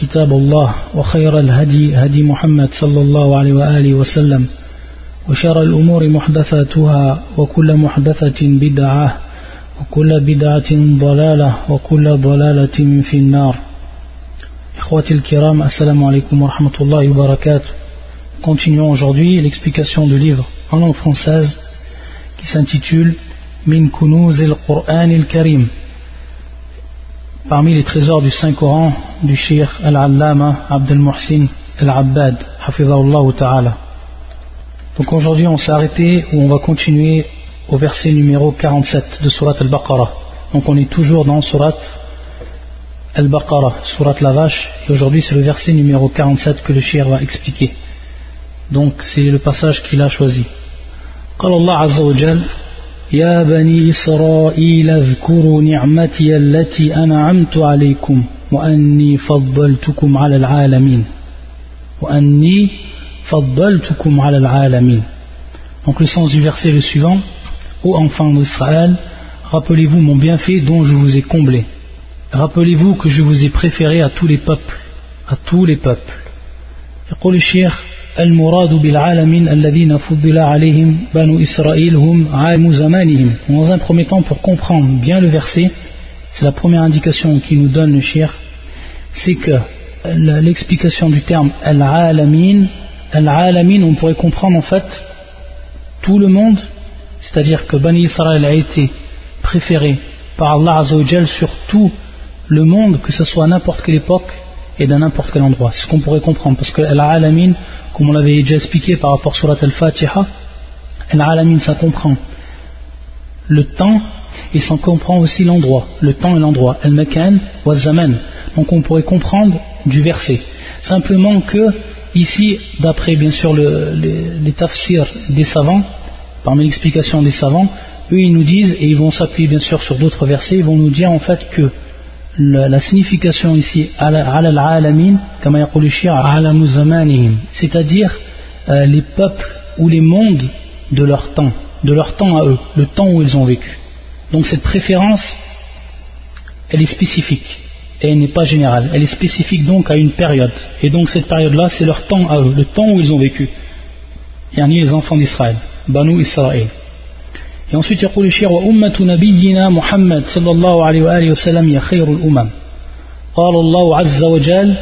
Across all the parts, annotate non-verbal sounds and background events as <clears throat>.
كتاب الله وخير الهدي هدي محمد صلى الله عليه وآله وسلم وشر الأمور محدثاتها وكل محدثة بدعة وكل بدعة ضلالة وكل ضلالة في النار. إخوتي الكرام السلام عليكم ورحمة الله وبركاته. Continuons aujourd'hui l'explication du livre en langue française qui s'intitule Min Kunuz al-Qur'an al-Karim parmi les trésors du Saint-Coran du Shir Al-Allama Abdel Muhsin Al-Abbad Hafizahullah Ta'ala. Donc aujourd'hui on s'est arrêté où on va continuer au verset numéro 47 de Surat Al-Baqarah. Donc on est toujours dans Surat Al-Baqarah, Surat la vache, et aujourd'hui c'est le verset numéro 47 que le Shir va expliquer. Donc c'est le passage qu'il a choisi. قال الله عز وجل يا بني إسرائيل اذكروا نعمتي التي أنعمت عليكم وأني فضلتكم على العالمين وأني فضلتكم على العالمين Donc le sens du verset est le suivant Ô enfants d'Israël, rappelez-vous mon bienfait dont je vous ai comblé. Rappelez-vous que je vous ai préféré à tous les peuples, à tous les peuples. يقول الشيخ المراد بالعالمين الذين فضل عليهم بنو إسرائيل هم عالم زمانهم Dans un premier temps, pour comprendre bien le verset, c'est la première indication qui nous donne le shir, c'est que l'explication du terme al-alamin, al-alamin, on pourrait comprendre en fait tout le monde, c'est-à-dire que Bani Israël a été préféré par Allah Azzawajal sur tout le monde, que ce soit à n'importe quelle époque et dans n'importe quel endroit. C'est ce qu'on pourrait comprendre, parce que al-alamin, comme on l'avait déjà expliqué par rapport à Surat al-Fatiha, al-alamin ça comprend le temps et ça comprend aussi l'endroit, le temps et l'endroit, al-makan wa zaman. Donc on pourrait comprendre du verset. Simplement que ici, d'après bien sûr le, les, les tafsirs des savants, parmi l'explication des savants, eux ils nous disent, et ils vont s'appuyer bien sûr sur d'autres versets, ils vont nous dire en fait que la, la signification ici, c'est-à-dire euh, les peuples ou les mondes de leur temps, de leur temps à eux, le temps où ils ont vécu. Donc cette préférence, elle est spécifique et elle n'est pas générale. Elle est spécifique donc à une période. Et donc cette période-là, c'est leur temps à eux, le temps où ils ont vécu. Yani les enfants d'Israël, Banu Israël. Et ensuite, يقول الشيخ وأمة نبينا محمد صلى الله عليه وآله وسلم هي خير الأمم قال الله عز وجل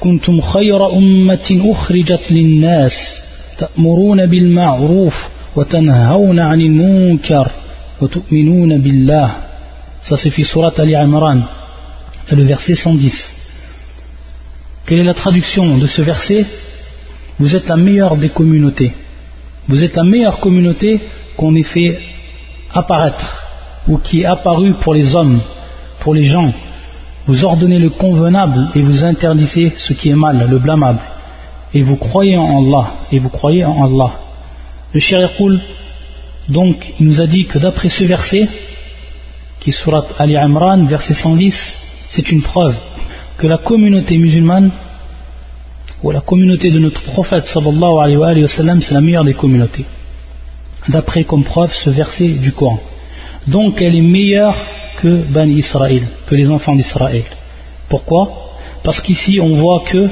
كنتم خير أمة أخرجت للناس تأمرون بالمعروف وتنهون عن المنكر وتؤمنون بالله Ça c'est في سورة Ali Imran, le verset 110. Quelle est la traduction de ce verset Vous êtes la meilleure des communautés. Vous êtes la meilleure communauté qu'on ait fait apparaître ou qui est apparu pour les hommes, pour les gens. Vous ordonnez le convenable et vous interdisez ce qui est mal, le blâmable. Et vous croyez en Allah, et vous croyez en Allah. Le Shariqul, donc, il nous a dit que d'après ce verset, qui est surat Ali Imran, verset 110, c'est une preuve que la communauté musulmane, ou la communauté de notre prophète sallallahu alayhi wa sallam, c'est la meilleure des communautés d'après comme preuve ce verset du Coran. Donc elle est meilleure que Bani Israël, que les enfants d'Israël. Pourquoi? Parce qu'ici on voit que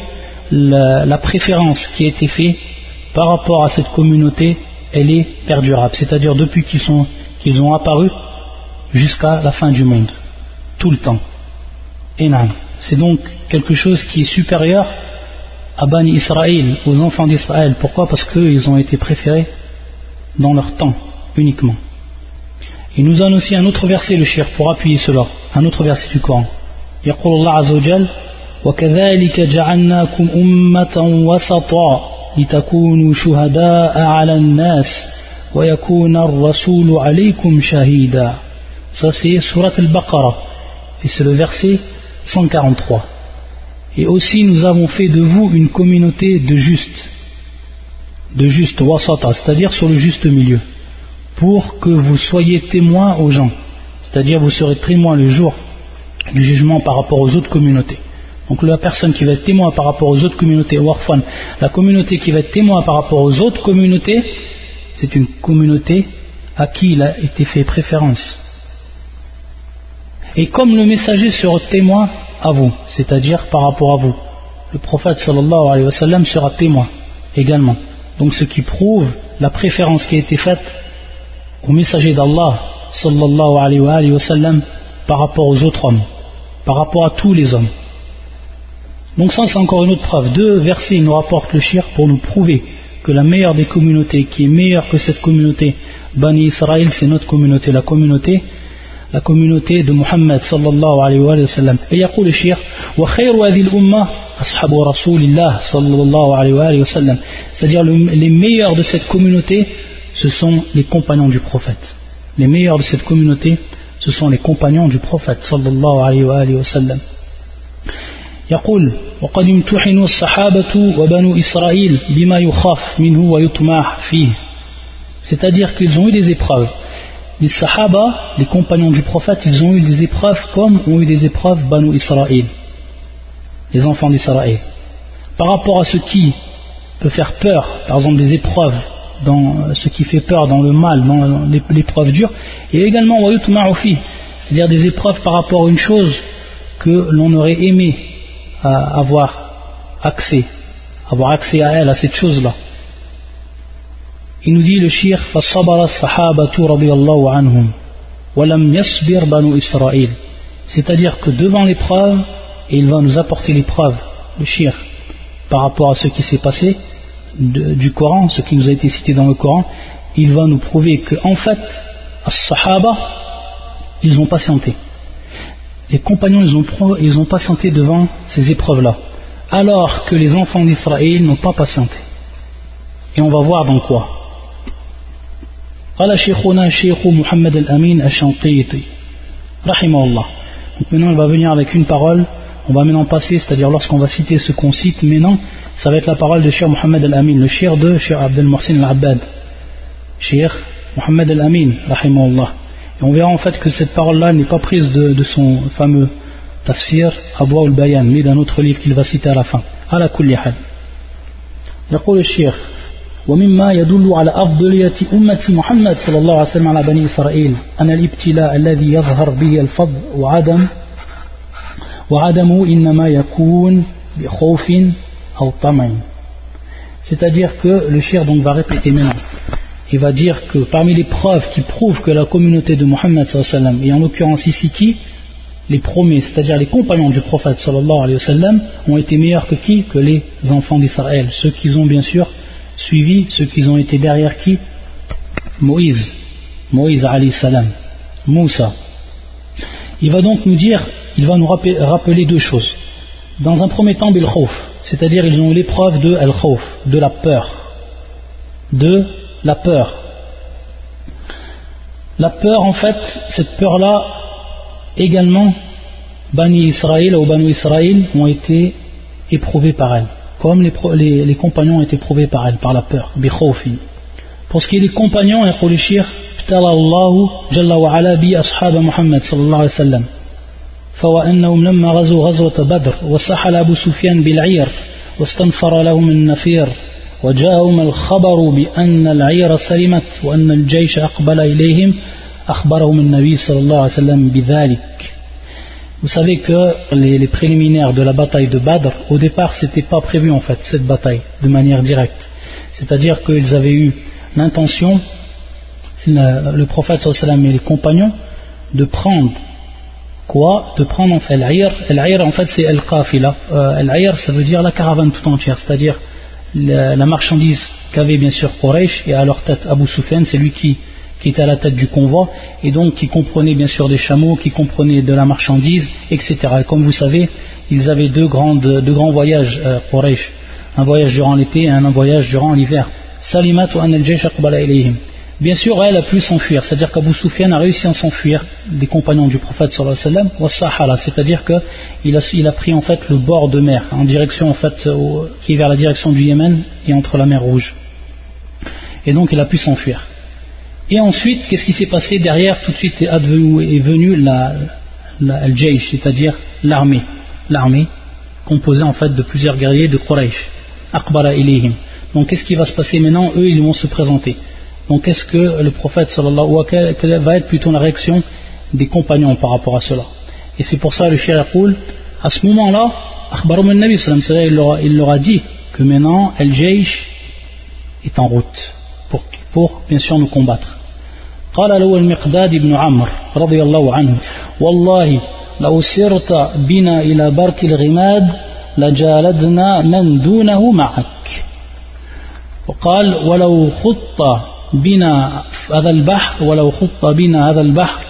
la, préférence qui a été faite par rapport à cette communauté, elle est perdurable. C'est-à-dire depuis qu'ils ont apparu jusqu'à la fin du monde. Tout le temps. Non. C'est donc quelque chose qui est supérieur à Bani Israël, aux enfants d'Israël. Pourquoi? Parce qu'ils ont été préférés dans leur temps uniquement. Il nous donne aussi un autre verset, le shir, pour appuyer cela, un autre verset du Coran. يقول الله عز وجل وكذلك جعلناكم أمة وسطا لتكونوا شهداء على الناس ويكون الرسول عليكم شهيدا Ça c'est Surat al-Baqarah et c'est le verset 143. Et aussi nous avons fait de vous une communauté de justes de juste wasata, c'est-à-dire sur le juste milieu, pour que vous soyez témoins aux gens, c'est-à-dire vous serez témoins le jour du jugement par rapport aux autres communautés. Donc la personne qui va être témoin par rapport aux autres communautés, Warfan, la communauté qui va être témoin par rapport aux autres communautés, c'est une communauté à qui il a été fait préférence. Et comme le messager sera témoin à vous, c'est-à-dire par rapport à vous, le prophète sallallahu alayhi wa sallam sera témoin également. Donc ce qui prouve la préférence qui a été faite au messager d'Allah sallallahu alayhi wa par rapport aux autres hommes, par rapport à tous les hommes. Donc ça c'est encore une autre preuve. Deux versets nous rapportent le shir pour nous prouver que la meilleure des communautés, qui est meilleure que cette communauté, Bani Israël, c'est notre communauté, la communauté, la communauté de Muhammad sallallahu alayhi wa sallam. Et يقول الشيخ وخير هذه الأمة أصحاب رسول الله صلى الله عليه wa sallam. C'est-à-dire les meilleurs de cette communauté, ce sont les compagnons du prophète. Les meilleurs de cette communauté, ce sont les compagnons du prophète sallallahu alayhi wa sallam. يقول وقد امتحن الصحابة وبنو إسرائيل بما يخاف منه ويطمع فيه c'est-à-dire qu'ils ont eu des épreuves les sahaba, les compagnons du prophète ils ont eu des épreuves comme ont eu des épreuves Banu Israël les enfants d'Israël par rapport à ce qui peut faire peur par exemple des épreuves dans ce qui fait peur dans le mal dans l'épreuve dure et également c'est-à-dire des épreuves par rapport à une chose que l'on aurait aimé à avoir accès, avoir accès à elle, à cette chose-là. Il nous dit le shir c'est-à-dire que devant l'épreuve et il va nous apporter l'épreuve le shir par rapport à ce qui s'est passé du Coran ce qui nous a été cité dans le Coran il va nous prouver que en fait as-sahaba ils ont patienté les compagnons ils ont, ils ont patienté devant ces épreuves-là, alors que les enfants d'Israël n'ont pas patienté. Et on va voir dans quoi. Donc maintenant il va venir avec une parole, on va maintenant passer, c'est-à-dire lorsqu'on va citer ce qu'on cite maintenant, ça va être la parole de Cheikh Mohammed Al-Amin, le Cheikh de Cheikh Abdel Mohsin Al-Abbad. Cheikh Mohammed Al-Amin, rahimahullah. Et on verra en fait que cette parole-là n'est pas prise de, de, son fameux tafsir Abwa al-Bayan, mais d'un autre livre qu'il va citer à la fin. على كل حال يقول الشيخ ومما يدل على أفضلية أمة محمد صلى الله عليه وسلم على بني إسرائيل أن الابتلاء الذي يظهر به الفضل وعدم وعدمه إنما يكون بخوف أو طمع c'est-à-dire que le shir donc va répéter maintenant il va dire que parmi les preuves qui prouvent que la communauté de Mohammed et en l'occurrence ici qui les premiers, c'est-à-dire les compagnons du prophète sallallahu alayhi wa sallam, ont été meilleurs que qui Que les enfants d'Israël. Ceux qui ont bien sûr suivi, ceux qui ont été derrière qui? Moïse. Moïse alayhi salam. Moussa. Il va donc nous dire, il va nous rappeler deux choses. Dans un premier temps, bil c'est-à-dire ils ont eu l'épreuve de al de la peur. De la peur. La peur, en fait, cette peur-là, également, Bani Israël ou Banu Israël ont été éprouvés par elle, comme les, compagnons ont été éprouvés par elle, par la peur, Pour ce qui est des compagnons, يقول الشيخ ابتلى الله جل وعلا بي أصحاب محمد صلى الله عليه وسلم فوأنهم لما غزوا غزوة بدر وسحل أبو سفيان بالعير واستنفر لهم النفير وجاءهم الخبر بأن العير سلمت وأن الجيش أقبل إليهم أخبرهم النبي صلى الله عليه وسلم بذلك Vous savez que les, préliminaires de la bataille de Badr, au départ, c'était pas prévu en fait, cette bataille, de manière directe. C'est-à-dire qu'ils avaient eu l'intention, le, le prophète sallam et les compagnons, de prendre quoi? De prendre en fait l'ayr. L'ayr en fait c'est al-qafila. Euh, ça veut dire la caravane tout entière, c'est-à-dire la, marchandise qu'avait bien sûr Quraysh et à leur tête Abu Sufyan, c'est lui qui, était à la tête du convoi et donc qui comprenait bien sûr des chameaux, qui comprenait de la marchandise, etc. Et comme vous savez, ils avaient deux, grandes, deux grands voyages euh, Quraysh, un voyage durant l'été et un voyage durant l'hiver. Salimat wa Bien sûr, elle a pu s'enfuir, c'est-à-dire qu'Abu Sufyan a réussi à s'enfuir des compagnons du prophète sallallahu alayhi c'est-à-dire qu'il a, il a pris en fait le bord de mer, en direction en fait, qui est vers la direction du Yémen et entre la mer Rouge. Et donc il a pu s'enfuir. Et ensuite, qu'est-ce qui s'est passé derrière Tout de suite est, advenu, est venu la, la c'est-à-dire l'armée. L'armée composée en fait de plusieurs guerriers de Quraysh. Akbara ilayhim. Donc qu'est-ce qui va se passer maintenant Eux, ils vont se présenter. Donc qu'est-ce que le prophète sallallahu alayhi wa va être plutôt la réaction des compagnons par rapport à cela Et c'est pour ça le cher à ce moment-là, il leur, il leur a dit que maintenant El-Jaysh est en route pour, bien sûr nous combattre. قال له المقداد بن عمرو رضي الله عنه والله لو سرت بنا إلى برك الغماد لجالدنا من دونه معك وقال ولو خط بنا هذا البحر ولو خط بنا هذا البحر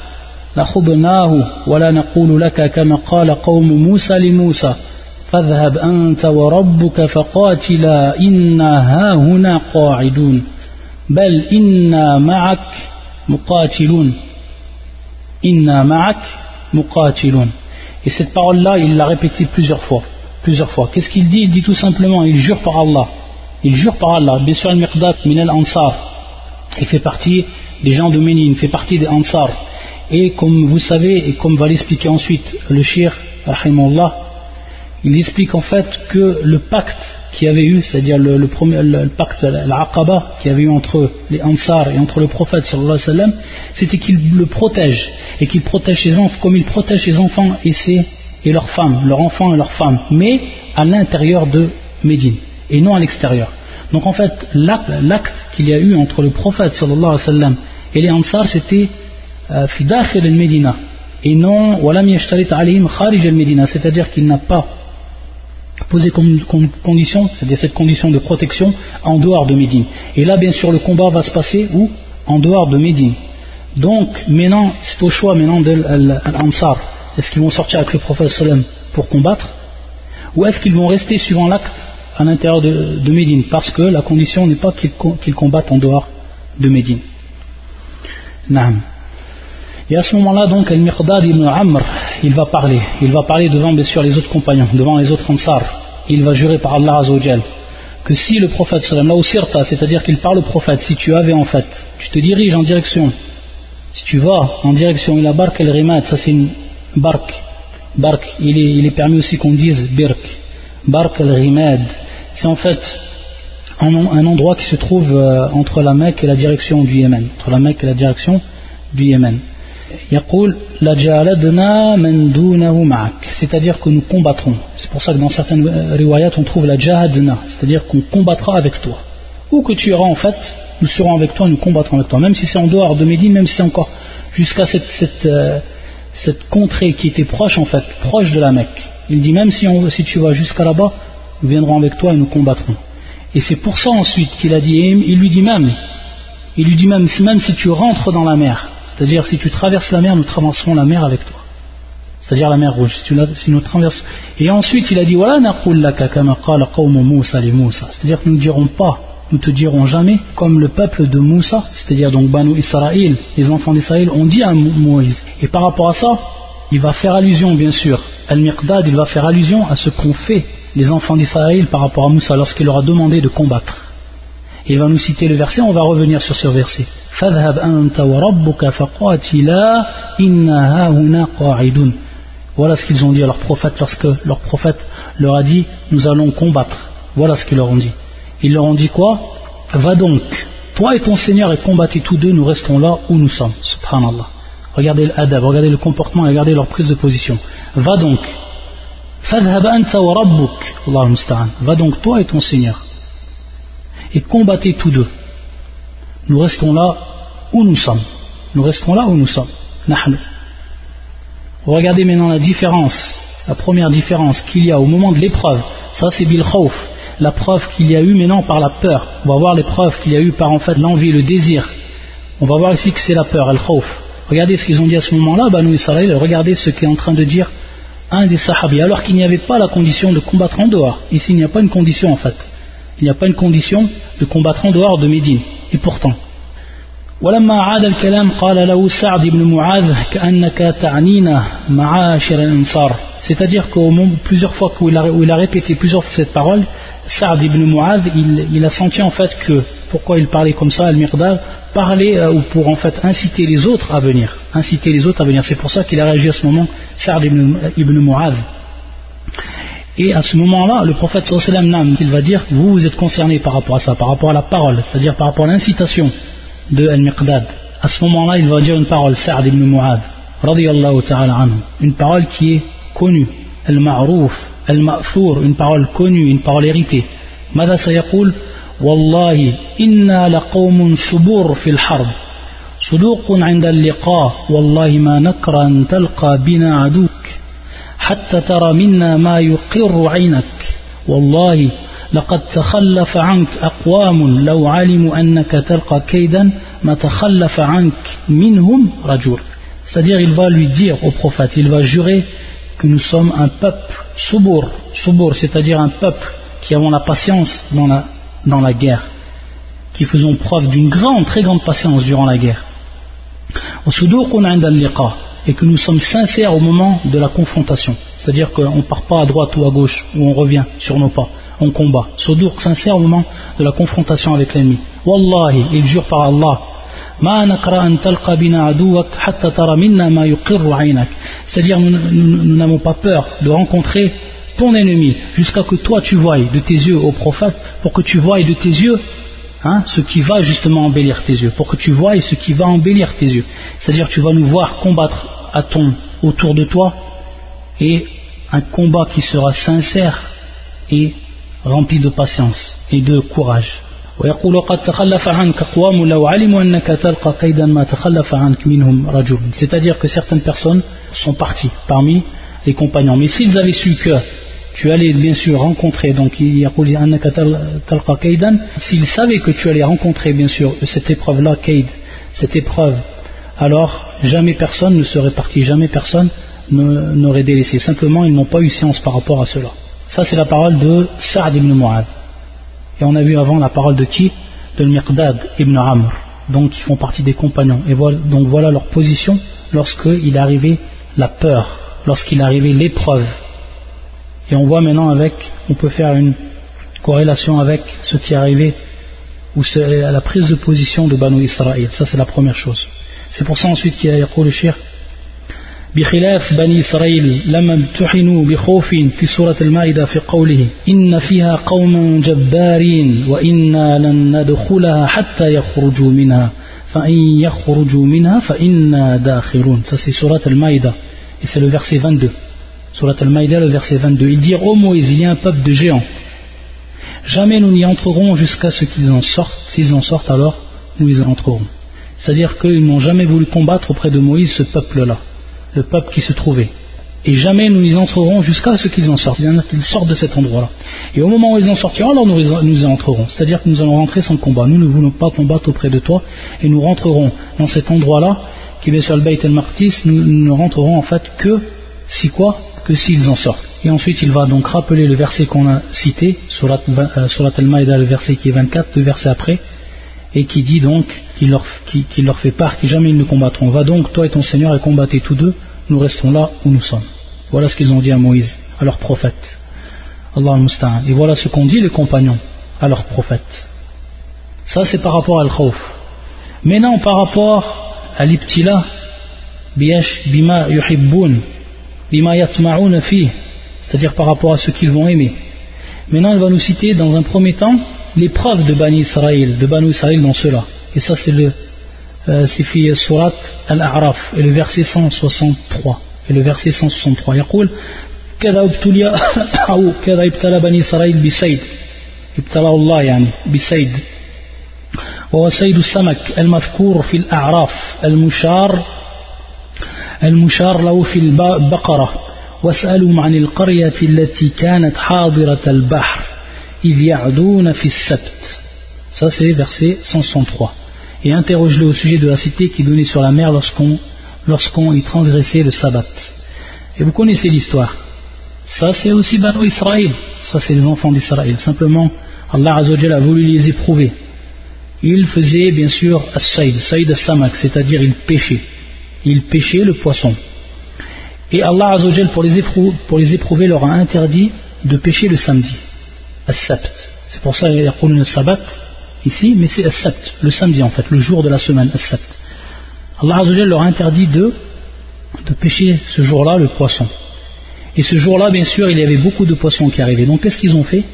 لخبناه ولا نقول لك كما قال قوم موسى لموسى فاذهب أنت وربك فقاتلا إنا هاهنا قاعدون بل إنا معك مقاتلون إنا معك مقاتلون Et cette parole-là, il l'a répétée plusieurs fois. Plusieurs fois. Qu'est-ce qu'il dit Il dit tout simplement, il jure par Allah. Il jure par Allah. Bien sûr, al-Miqdad min al-Ansar. Il fait partie des gens de Ménine, il fait partie des Ansar. Et comme vous savez, et comme va l'expliquer ensuite le shir, rahimahullah, il explique en fait que le pacte qu'il y avait eu, c'est-à-dire le, premier, le, pacte, l'aqaba qu'il avait eu entre les Ansar et entre le prophète c'était qu'il le protège, et qu'il protège ses enfants comme il protège ses enfants et, ses, et leurs femmes, leurs enfants et leurs femmes, mais à l'intérieur de Médine, et non à l'extérieur. Donc en fait, l'acte qu'il y a eu entre le prophète alayhi wa et les Ansar, c'était euh, fidakhil al-Medina, et non kharij al-Medina, c'est-à-dire qu'il n'a pas poser comme, condition, c'est-à-dire cette condition de protection en dehors de Médine. Et là, bien sûr, le combat va se passer où? En dehors de Médine. Donc, maintenant, c'est au choix maintenant de l'Ansar. Est-ce qu'ils vont sortir avec le prophète sallam pour combattre? Ou est-ce qu'ils vont rester suivant l'acte à l'intérieur de, Médine? Parce que la condition n'est pas qu'ils combattent en dehors de Médine. Naam. Et à ce moment-là, donc, Al-Miqdad ibn Amr, il va parler. Il va parler devant, bien sûr, les autres compagnons, devant les autres Ansar. Il va jurer par Allah Azzawajal que si le prophète là sirta, c'est-à-dire qu'il parle au prophète, si tu avais en fait, tu te diriges en direction, si tu vas en direction, il a bark al-rimad, ça c'est une bark, bark, il est, permis aussi qu'on dise birk, bark al-rimad, c'est en fait un, un, endroit qui se trouve euh, entre la Mecque et la direction du Yémen, entre la Mecque et la direction du Yémen c'est-à-dire que nous combattrons. C'est pour ça que dans certaines riwayat on trouve la jahadna. C'est-à-dire qu'on combattra avec toi. Où que tu iras en fait nous serons avec toi nous combattrons avec toi. Même si c'est en dehors de Médine même si c'est encore jusqu'à euh, cette, contrée qui était proche en fait proche de la Mecque. Il dit même si, on, si tu vas jusqu'à là-bas nous viendrons avec toi et nous combattrons. Et c'est pour ça ensuite qu'il a dit il lui dit même il lui dit même, même si tu rentres dans la mer c'est-à-dire, si tu traverses la mer, nous traverserons la mer avec toi. C'est-à-dire la mer rouge. Si, nous. Et ensuite, il a dit C'est-à-dire que nous ne dirons pas, nous te dirons jamais, comme le peuple de Moussa, c'est-à-dire donc Banu Israël, les enfants d'Israël, ont dit à Moïse. Et par rapport à ça, il va faire allusion, bien sûr. Al-Miqdad, il va faire allusion à ce qu'ont fait les enfants d'Israël par rapport à Moussa lorsqu'il leur a demandé de combattre. Il va nous citer le verset, on va revenir sur ce verset. Voilà ce qu'ils ont dit à leur prophète lorsque leur prophète leur a dit Nous allons combattre. Voilà ce qu'ils leur ont dit. Ils leur ont dit quoi? Va donc, toi et ton Seigneur, et combattez tous deux, nous restons là où nous sommes. Subhanallah. Regardez l'adab, regardez le comportement, regardez leur prise de position. Va donc. Va donc, toi et ton Seigneur et combattez tous deux. Nous restons là où nous sommes. Nous restons là où nous sommes. Regardez maintenant la différence, la première différence qu'il y a au moment de l'épreuve. Ça c'est bil la preuve qu'il y a eu maintenant par la peur. On va voir l'épreuve qu'il y a eu par en fait l'envie, le désir. On va voir ici que c'est la peur, al khawf. Regardez ce qu'ils ont dit à ce moment-là, Banu Israël, regardez ce qu'est en train de dire un des sahabis, alors qu'il n'y avait pas la condition de combattre en dehors. Ici, il n'y a pas une condition en fait il n'y a pas une condition de combattre en dehors de Médine. Et pourtant, ولما عاد الكلام قال له سعد بن معاذ كأنك تعنينا معاشر الأنصار c'est-à-dire que plusieurs fois où il, a, où il a répété plusieurs fois cette parole Sa'd ibn Mu'adh il, il, a senti en fait que pourquoi il parlait comme ça, Al-Mirdad, parler euh, ou pour en fait inciter les autres à venir. Inciter les autres à venir. C'est pour ça qu'il a réagi à ce moment, Sa'd ibn, ibn Mu'adh. Et à ce moment-là, le prophète sallam il va dire, vous, vous êtes concerné par rapport à ça, par rapport à la parole, c'est-à-dire par rapport à l'incitation de Al-Miqdad. À ce moment-là, il va dire une parole, Sa'd ibn radiyallahu ta'ala anhu, une parole qui est connue, Al-Ma'rouf, Al-Ma'four, une parole connue, une parole héritée. ماذا سيقول والله إنا لقوم شبور في الحرب صدوق عند اللقاء والله ما نكر أن تلقى بنا عدوك حتى ترى منا ما يقر عينك والله لقد تخلف عنك أقوام لو علموا أنك تلقى كيدا ما تخلف عنك منهم رجل c'est-à-dire il va lui dire au prophète il va jurer que nous sommes un peuple soubour soubour c'est-à-dire un peuple qui avons la patience dans la, dans la guerre qui faisons preuve d'une grande, très grande patience durant la guerre et que nous sommes sincères au moment de la confrontation. C'est-à-dire qu'on ne part pas à droite ou à gauche, ou on revient sur nos pas, on combat. Sodouk, sincère au moment de la confrontation avec l'ennemi. Wallahi, il jure par Allah. C'est-à-dire, nous n'avons pas peur de rencontrer ton ennemi jusqu'à que toi tu voies de tes yeux au prophète pour que tu voies de tes yeux Hein, ce qui va justement embellir tes yeux, pour que tu vois ce qui va embellir tes yeux. C'est-à-dire tu vas nous voir combattre à ton, autour de toi et un combat qui sera sincère et rempli de patience et de courage. C'est-à-dire que certaines personnes sont parties parmi les compagnons. Mais s'ils avaient su que tu allais bien sûr rencontrer, donc s'il savait que tu allais rencontrer bien sûr cette épreuve-là, cette épreuve, alors jamais personne ne serait parti, jamais personne n'aurait délaissé. Simplement, ils n'ont pas eu science par rapport à cela. Ça, c'est la parole de Sa'd ibn Mu'ad. Et on a vu avant la parole de qui? De Miqdad ibn Amr. Donc, ils font partie des compagnons. Et voilà, donc voilà leur position lorsqu'il arrivé la peur, lorsqu'il arrivé l'épreuve et on voit maintenant avec, on peut faire une corrélation avec ce qui est arrivé, ou à la prise de position de Banu Israël. Ça c'est la première chose. C'est pour ça ensuite qu'il y a le shir. بخلاف بني إسرائيل لما امتحنوا بخوف في سورة المائدة في قوله إن فيها قوما جبارين وإنا لن ندخلها حتى يخرجوا منها فإن يخرجوا منها فإنا داخلون ça c'est سورة المائدة et c'est le verset 22 Surat al-Maïda, le verset 22. Ils dirent, ô Moïse, il y a un peuple de géants. Jamais nous n'y entrerons jusqu'à ce qu'ils en sortent. S'ils en sortent, alors nous y entrerons. C'est-à-dire qu'ils n'ont jamais voulu combattre auprès de Moïse ce peuple-là, le peuple qui se trouvait. Et jamais nous y entrerons jusqu'à ce qu'ils en sortent, qu'ils sortent de cet endroit-là. Et au moment où ils en sortiront, alors nous, y entrerons. C'est-à-dire que nous allons rentrer sans combat. Nous ne voulons pas combattre auprès de toi et nous rentrerons dans cet endroit-là, qui est sur le Beit el-Martis, nous ne rentrerons en fait que si quoi? Que s'ils en sortent. Et ensuite, il va donc rappeler le verset qu'on a cité, sur la al-Maïda, le verset qui est 24, le verset après, et qui dit donc qu'il leur, fait part que jamais ils ne combattront. Va donc, toi et ton Seigneur, et combattez tous deux, nous restons là où nous sommes. Voilà ce qu'ils ont dit à Moïse, à leur prophète. Allah al Et voilà ce qu'ont dit les compagnons à leur prophète. Ça, c'est par rapport à al-khawf. Maintenant, par rapport à l'ibtila, bima yuhibbun, c'est-à-dire par rapport à ce qu'ils vont aimer. Maintenant, il va nous citer dans un premier temps l'épreuve de Bani Israël, de Bani Israël dans cela. Et ça, c'est le euh, c'est Surat Al-A'raf, et le verset 163. Et le verset 163. يقول كذا ابتلي أو كذا ابتلى بني إسرائيل بسيد ابتلى الله يعني بسيد وهو سيد السمك المذكور في الأعراف المشار المشار له في البقرة واسألهم عن القرية التي كانت حاضرة البحر إذ يعدون في السبت ça c'est verset 163 et interroge-le au sujet de la cité qui donnait sur la mer lorsqu'on lorsqu'on y transgressait le sabbat et vous connaissez l'histoire ça c'est aussi Banu Israël ça c'est les enfants d'Israël simplement Allah Azzawajal a voulu les éprouver il faisait bien sûr as-saïd, saïd as-samak c'est-à-dire il pêchait ils pêchaient le poisson. Et Allah Azzawajal, pour les, éprouver, leur a interdit de pêcher le samedi, as-sabt. C'est pour ça qu'ils le sabbat, ici, mais c'est As-Sabt, le samedi en fait, le jour de la semaine, As-Sabt. Allah Azzawajal leur a interdit de, pêcher ce jour-là le poisson. Et ce jour-là, bien sûr, il y avait beaucoup de poissons qui arrivaient. Donc qu'est-ce qu'ils ont fait?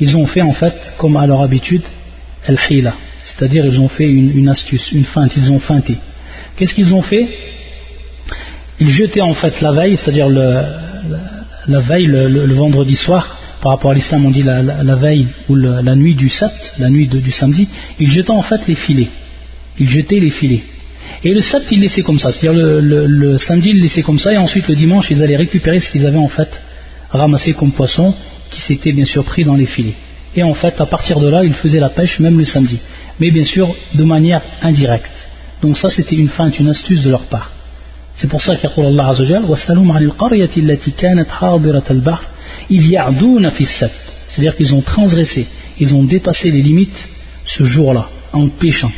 Ils ont fait en fait, comme à leur habitude, al-hila, c'est-à-dire ils ont fait une, astuce, une feinte, ils ont feinté. Qu'est-ce qu'ils ont fait? Ils jetaient en fait la veille, c'est-à-dire la, veille, le, vendredi soir, par rapport à l'islam on dit la, veille ou la nuit du sept, la nuit du samedi, ils jetaient en fait les filets. Ils jetaient les filets. Et le sabt, ils laissaient comme ça. C'est-à-dire le, samedi, ils laissaient comme ça, et ensuite le dimanche, ils allaient récupérer ce qu'ils avaient en fait ramassé comme poisson, qui s'était bien sûr pris dans les filets. Et en fait, à partir de là, ils faisaient la pêche même le samedi. Mais bien sûr, de manière indirecte. Donc ça, c'était une feinte, une astuce de leur part. C'est pour ça qu'il y a Allah Azzawajal, C'est-à-dire qu'ils ont transgressé, ils ont dépassé les limites ce jour-là, en pêchant.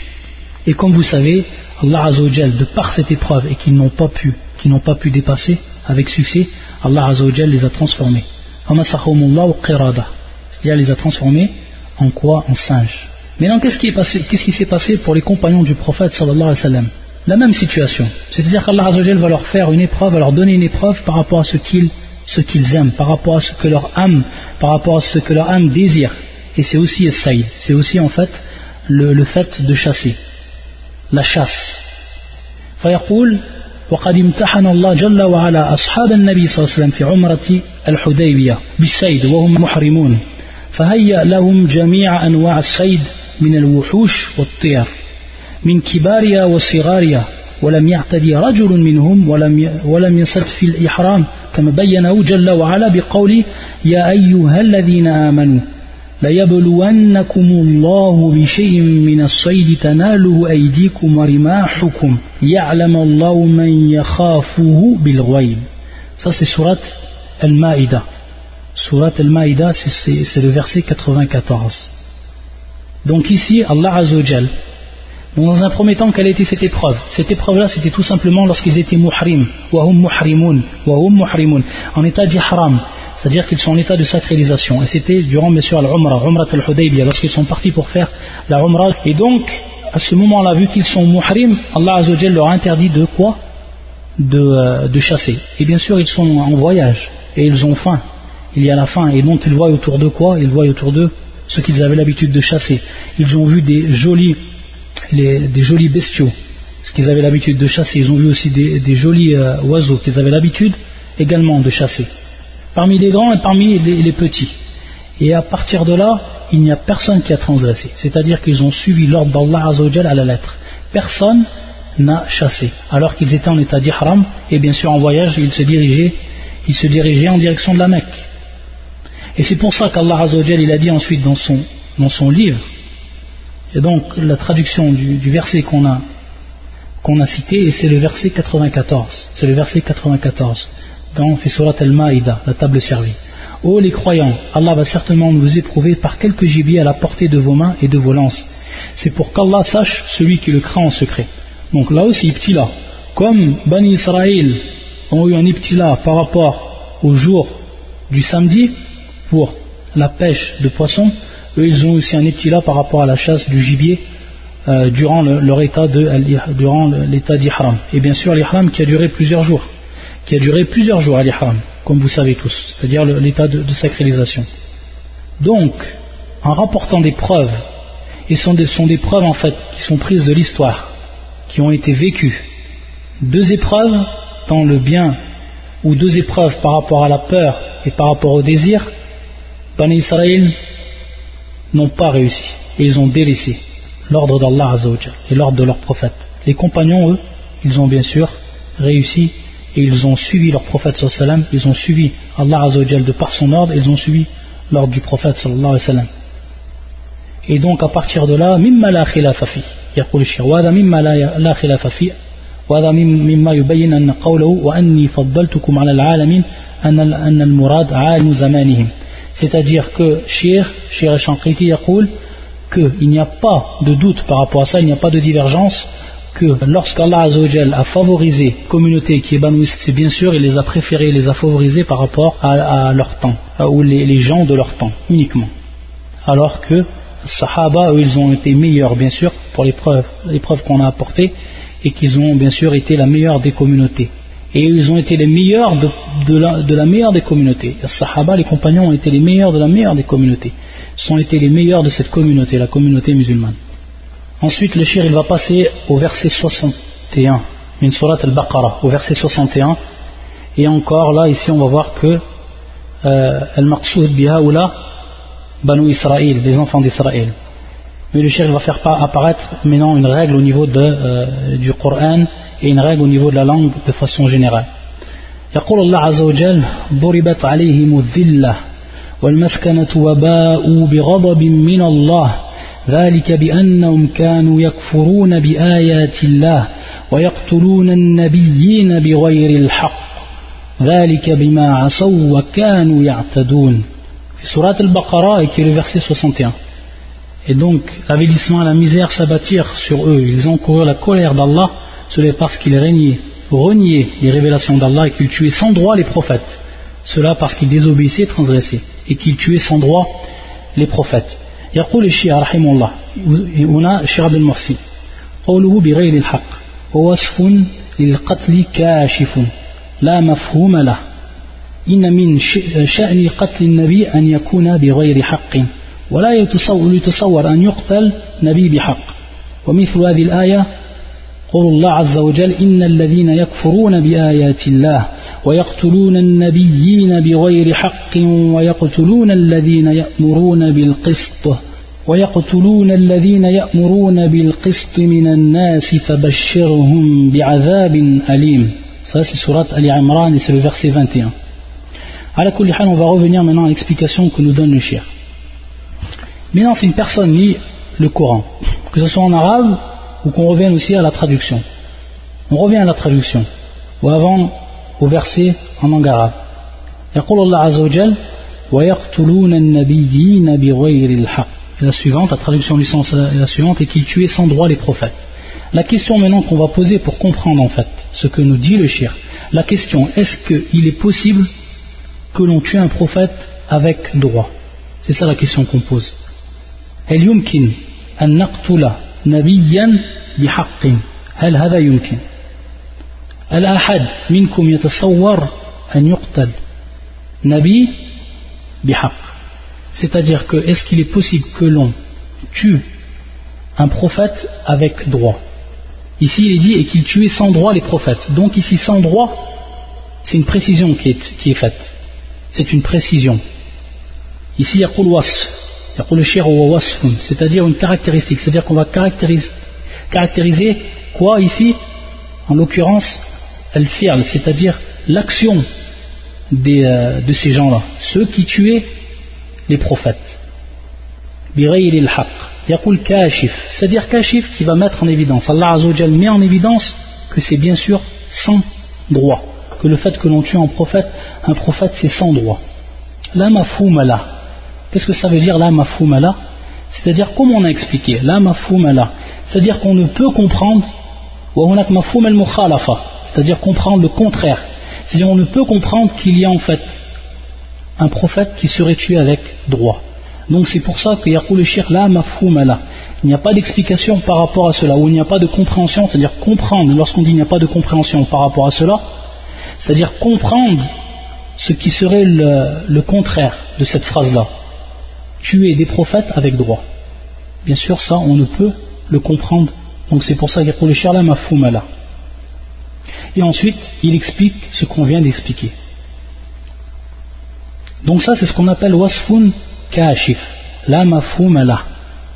Et comme vous savez, Allah Azzawajal, de par cette épreuve et qu'ils n'ont pas pu, qu'ils n'ont pas pu dépasser avec succès, Allah Azzawajal les a transformés. C'est-à-dire les a transformés en quoi? En singes. Maintenant, qu'est-ce qui Qu'est-ce qui s'est passé pour les compagnons du prophète sallallahu alayhi wa sallam La même situation. C'est-à-dire qu'Allah Azzawajal va leur faire une épreuve, va leur donner une épreuve par rapport à ce qu'ils ce qu'ils aiment, par rapport à ce que leur âme, par rapport à ce que leur âme désire. Et c'est aussi saïd, c'est aussi en fait le fait de chasser. la chasse فيقول وقد امتحن الله جل وعلا أصحاب النبي صلى الله عليه وسلم في عمرة الحديبية بالسيد وهم محرمون فهيأ لهم جميع أنواع الصيد من الوحوش والطير من كبارها وصغارها ولم يعتدي رجل منهم ولم ولم يصد في الإحرام كما بينه جل وعلا بقوله يا أيها الذين آمنوا ليبلونكم الله بشيء من الصيد تناله أيديكم ورماحكم يعلم الله من يخافه بالغيب Ça c'est surat Al-Ma'ida. Surat Al-Ma'ida c'est le verset 94. Donc ici Allah Azzawajal dans un premier temps, quelle était cette épreuve? Cette épreuve-là, c'était tout simplement lorsqu'ils étaient muhrim, wahum muhrimun, wahum muhrimun, en état d'ihram, c'est-à-dire qu'ils sont en état de sacralisation. Et c'était durant, bien sûr, l'Umrah, Umrah al-Hudaybiyah, lorsqu'ils sont partis pour faire la Umrah. Et donc, à ce moment-là, vu qu'ils sont muhrim, Allah Azzawajal leur interdit de quoi? Euh, de, chasser. Et bien sûr, ils sont en voyage, et ils ont faim. Il y a la faim, et donc ils voient autour de quoi? Ils voient autour d'eux ce qu'ils avaient l'habitude de chasser. Ils ont vu des jolis, jolis bestiaux, ce qu'ils avaient l'habitude de chasser. Ils ont vu aussi des, jolis euh, oiseaux qu'ils avaient l'habitude également de chasser parmi les grands et parmi les, petits. Et à partir de là, il n'y a personne qui a transgressé. C'est-à-dire qu'ils ont suivi l'ordre d'Allah Azzawajal à la lettre. Personne n'a chassé. Alors qu'ils étaient en état d'ihram, et bien sûr en voyage, ils se dirigeaient, ils se dirigeaient en direction de la Mecque. Et c'est pour ça qu'Allah Azzawajal, il a dit ensuite dans son, dans son livre, et donc la traduction du, du verset qu'on a, a cité, et c'est le verset 94. C'est le verset 94 dans Surat al-Ma'ida, la table servie. Ô les croyants, Allah va certainement vous éprouver par quelques gibiers à la portée de vos mains et de vos lances. C'est pour qu'Allah sache celui qui le craint en secret. Donc là aussi, ibtila. Comme Bani Israël ont eu un ibtila par rapport au jour du samedi pour la pêche de poissons, eux ils ont aussi un ibtila par rapport à la chasse du gibier euh, durant leur état durant l'état d'ihram. Et bien sûr l'ihram qui a duré plusieurs jours qui a duré plusieurs jours à l'Ihram, comme vous savez tous, c'est-à-dire l'état de, sacralisation. Donc, en rapportant des preuves, et ce sont des, sont des preuves en fait qui sont prises de l'histoire, qui ont été vécues, deux épreuves dans le bien, ou deux épreuves par rapport à la peur et par rapport au désir, Bani Israël n'ont pas réussi, et ils ont délaissé l'ordre d'Allah et l'ordre de leur prophète. Les compagnons, eux, ils ont bien sûr réussi et ils ont suivi leur prophète sallam, ils ont suivi Allah Azzawajal de par son ordre, ils ont suivi l'ordre du prophète sallallahu alayhi wa sallam. Et donc à partir de là, mimma la khilafa fi, يقول الشيخ وهذا مما لا خلاف فيه وهذا مما يبين أن قوله وأني فضلتكم على العالمين أن أن المراد عالم زمانهم c'est-à-dire que Shir, Shir Yaqul, qu'il n'y a pas de doute par rapport à ça, il n'y a pas de divergence, que lorsqu'Allah a favorisé communauté qui est banouiste, c'est bien sûr, il les a préférés, il les a favorisés par rapport à, leur temps, ou les, les, gens de leur temps, uniquement. Alors que Sahaba, eux, ils ont été meilleurs, bien sûr, pour les preuves, les preuves qu'on a apportées, et qu'ils ont bien sûr été la meilleure des communautés. Et ils ont été les meilleurs de, la, meilleure des communautés. Les Sahaba, les compagnons, ont été les meilleurs de la meilleure des communautés. Ils sont été les meilleurs de cette communauté, la communauté musulmane. Ensuite, le shir, il va passer au verset 61, une surat al-Baqarah, au verset 61. Et encore, là, ici, on va voir que euh, al-Maqsoud bihaoula, Banu Israël, les enfants d'Israël. Mais le shir va faire apparaître maintenant une règle au niveau de, euh, du Coran et une règle au niveau de la langue de façon générale. يقول الله عز وجل ضربت عليهم الذلة والمسكنة وباءوا بغضب من الله ذلك بأنهم كانوا يكفرون بآيات الله ويقتلون النبيين بغير الحق ذلك بما عصوا وكانوا يعتدون. في سورة البقرة qui est le verset 61 et donc l'avilissement la misère s'abattirent sur eux. Ils couru la colère d'Allah cela parce qu'ils régnaient, reniaient les révélations d'Allah et qu'ils tuaient sans droit les prophètes. Cela parce qu'ils désobéissaient et transgressaient et qu'ils tuaient sans droit les prophètes. يقول الشيعة رحمه الله هنا الشيخ عبد المحسن قوله بغير الحق ووصف للقتل كاشف لا مفهوم له إن من شأن قتل النبي أن يكون بغير حق ولا يتصور أن يقتل نبي بحق ومثل هذه الآية قول الله عز وجل إن الذين يكفرون بآيات الله ويقتلون النبيين بغير حق ويقتلون الذين يأمرون بالقسط ويقتلون الذين يأمرون بالقسط من الناس فبشرهم بعذاب أليم. هذا سورة آل عمران c'est le verset 21 على كل حال on va revenir maintenant à l'explication que nous donne le Cheikh. Maintenant si une personne lit le Coran. Que ce soit en arabe ou qu'on revienne aussi à la traduction. On revient à la traduction, ou avant au verset en langue arabe. يقول الله عز وجل ويقتلون النبيين بغير الحق la suivante, la traduction du sens est la suivante, et qu'ils tuaient sans droit les prophètes. La question maintenant qu'on va poser pour comprendre en fait ce que nous dit le shir, la question est-ce qu'il est possible que l'on tue un prophète avec droit C'est ça la question qu'on pose. هل يمكن أن نقتل نبيا بحق هل هذا يمكن الأحد منكم يتصور أن يقتل نبي بحق c'est-à-dire que est-ce qu'il est possible que l'on tue un prophète avec droit ici il est dit et qu'il tuait sans droit les prophètes donc ici sans droit c'est une précision qui est, qui est faite c'est une précision ici il y a c'est-à-dire une caractéristique, c'est-à-dire qu'on va caractériser, quoi ici? En l'occurrence, al-fi'l, c'est-à-dire l'action euh, de ces gens-là, ceux qui tuaient les prophètes. C'est-à-dire kashif qui va mettre en évidence. Allah Azzawajal met en évidence que c'est bien sûr sans droit. Que le fait que l'on tue un prophète, un prophète c'est sans droit. La mafhoumala. Qu'est-ce que ça veut dire la mafumala C'est-à-dire, comme on a expliqué, la mafumala, c'est-à-dire qu'on ne peut comprendre, c'est-à-dire comprendre le contraire. C'est-à-dire, on ne peut comprendre qu'il y a en fait un prophète qui serait tué avec droit. Donc c'est pour ça que Yaqul la. Il n'y a pas d'explication par rapport à cela, ou il n'y a pas de compréhension, c'est-à-dire comprendre, lorsqu'on dit il n'y a pas de compréhension par rapport à cela, c'est-à-dire comprendre ce qui serait le contraire de cette phrase-là tuer des prophètes avec droit. Bien sûr, ça, on ne peut le comprendre. Donc c'est pour ça qu'il y a pour le. Et ensuite, il explique ce qu'on vient d'expliquer. Donc ça, c'est ce qu'on appelle wasfun kashif. La mafumala.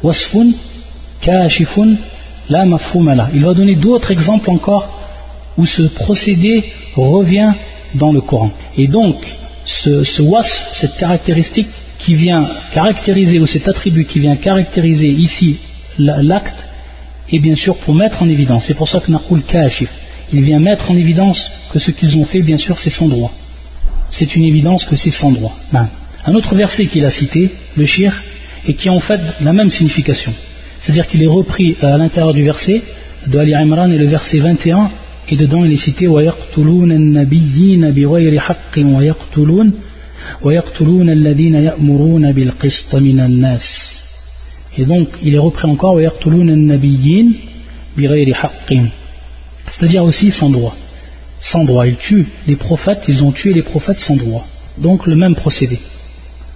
Wasfun kashifun. Il va donner d'autres exemples encore où ce procédé revient dans le Coran. Et donc, ce, ce wasf, cette caractéristique, qui vient caractériser, ou cet attribut qui vient caractériser ici l'acte, est bien sûr pour mettre en évidence. C'est pour ça que Naqul Kashif, il vient mettre en évidence que ce qu'ils ont fait, bien sûr, c'est sans droit. C'est une évidence que c'est sans droit. Ben, un autre verset qu'il a cité, le shir, et qui a en fait la même signification. C'est-à-dire qu'il est repris à l'intérieur du verset de Ali Imran et le verset 21, et dedans il est cité Et donc, il est repris encore c'est-à-dire aussi sans droit. Sans droit. Ils tuent les prophètes, ils ont tué les prophètes sans droit. Donc, le même procédé.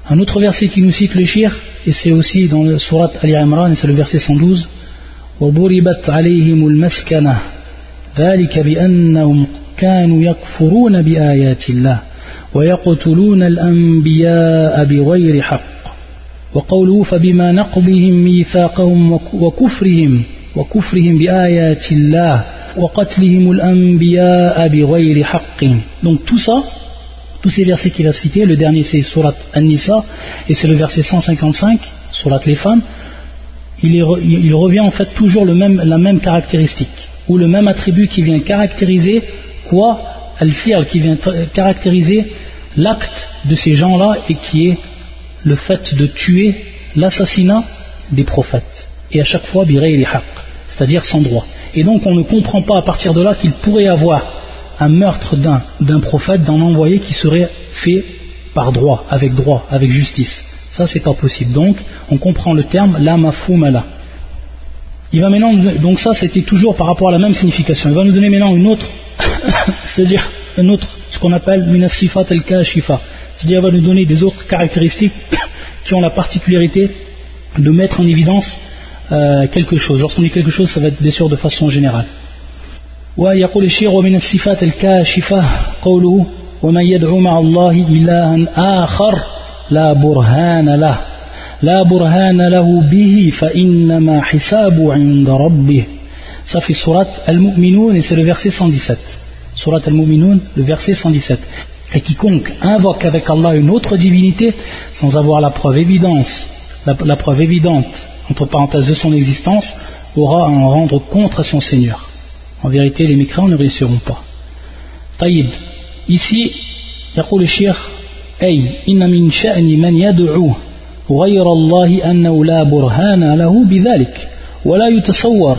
Un autre verset qui nous cite le shir, et c'est aussi dans le surat Ali Imran, et c'est le verset 112. وضربت عليهم المسكنة ذلك بأنهم كانوا يكفرون بآيات الله ويقتلون الأنبياء بغير حق وقوله فبما نقضهم ميثاقهم وكفرهم وكفرهم بآيات الله وقتلهم الأنبياء بغير حق donc tout ça tous ces versets qu'il a cités le dernier c'est surat An-Nisa et c'est le verset 155 surat les femmes il, est, il revient en fait toujours le même, la même caractéristique ou le même attribut qui vient caractériser quoi Al-Fi'al qui vient caractériser l'acte de ces gens-là et qui est le fait de tuer l'assassinat des prophètes. Et à chaque fois, birei c'est-à-dire sans droit. Et donc on ne comprend pas à partir de là qu'il pourrait y avoir un meurtre d'un prophète, d'un envoyé qui serait fait par droit, avec droit, avec justice. Ça, c'est pas possible. Donc, on comprend le terme la mafumala. Il va maintenant, donc ça, c'était toujours par rapport à la même signification. Il va nous donner maintenant une autre, <laughs> c'est-à-dire un autre, ce qu'on appelle minasifat el-kashifa. C'est-à-dire, il va nous donner des autres caractéristiques <coughs> qui ont la particularité de mettre en évidence euh, quelque chose. Lorsqu'on dit quelque chose, ça va être bien sûr de façon générale. ويقول الشيخ ومن الصفات الكاشفة قوله ومن يدعو مع الله إلها آخر لا برهان له لا برهان له به فإنما حسابه عند ربه Ça fait surat Al-Mu'minun et c'est le verset 117. Surat Al-Mu'minun, le verset 117. Et quiconque invoque avec Allah une autre divinité sans avoir la preuve évidence, la, preuve évidente, entre parenthèses, de son existence, aura à en rendre compte à son Seigneur. En vérité, les mécréants ne réussiront pas. Taïb. Ici, يقول الشيخ أي إن من شأن من يدعو غير الله أنه لا برهان له بذلك ولا يتصور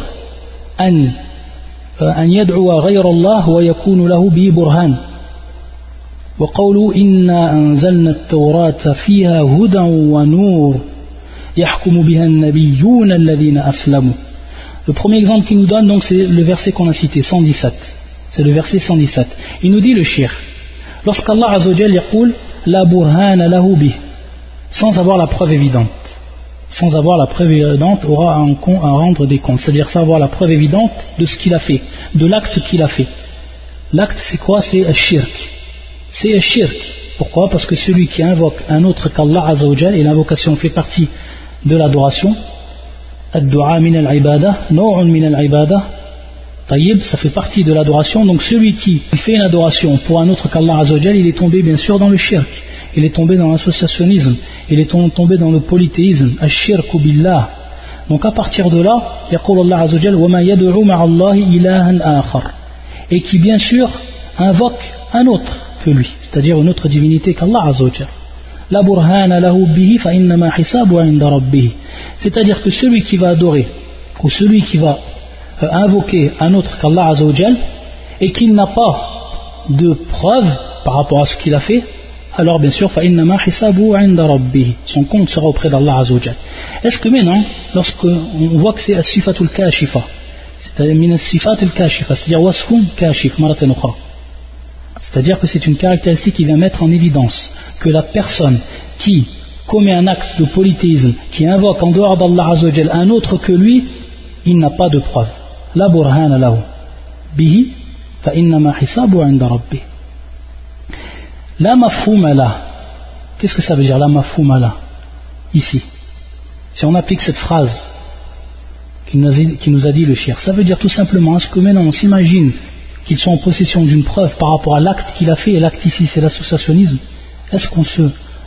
أن أن يدعو غير الله ويكون له به برهان وقوله إنا أنزلنا التوراة فيها هدى ونور يحكم بها النبيون الذين أسلموا Le premier exemple qu'il nous donne, donc, c'est le verset qu'on a cité, 117. C'est le verset 117. Il nous dit le shir. Lorsqu'Allah Azzawajal yaqul, la burhana lahu bih, sans avoir la preuve évidente. Sans avoir la preuve évidente, aura à, rendre des comptes. C'est-à-dire sans avoir la preuve évidente de ce qu'il a fait, de l'acte qu'il a fait. L'acte, c'est quoi? C'est un shirk c'est un shirk. Pourquoi? Parce que celui qui invoque un autre qu'Allah Azzawajal, et l'invocation fait partie de l'adoration, ad-du'a min al-ibada, min al-ibada, tayyib, ça fait partie de l'adoration, donc celui qui fait une adoration pour un autre qu'Allah Azzawajal, il est tombé bien sûr dans le shirk, il est tombé dans l'associationnisme, il est tombé dans le polythéisme, al-shirk billah. Donc à partir de là, yaqul Allah Azzawajal, wa ma yad'u ma'allahi ilahan akhar. Et qui bien sûr invoque un autre que lui, c'est-à-dire une autre divinité qu'Allah Azzawajal. La burhana lahu bihi fa innama hisabu inda rabbih. C'est-à-dire que celui qui va adorer ou celui qui va euh, invoquer un autre qu'Allah Azzawajal et qu'il n'a pas de preuve par rapport à ce qu'il a fait, alors bien sûr. Son compte sera auprès d'Allah Azzawajal. Est-ce que maintenant, lorsqu'on voit que c'est as-sifatul kashifa, c'est-à-dire min as-sifatul kashifa, c'est-à-dire kashif, c'est-à-dire que c'est une caractéristique qui vient mettre en évidence que la personne qui commet un acte de polythéisme, qui invoque en dehors d'Allah Azzawajal un autre que lui, il n'a pas de preuve. La burhana lahu. Bihi, fa innama hisabu rabbi. La mafumala. Qu'est-ce que ça veut dire la mafumala Ici. Si on applique cette phrase qui nous a dit, le shir, ça veut dire tout simplement, est-ce que maintenant on s'imagine qu'ils sont en possession d'une preuve par rapport à l'acte qu'il a fait, et l'acte ici c'est l'associationnisme, est-ce qu'on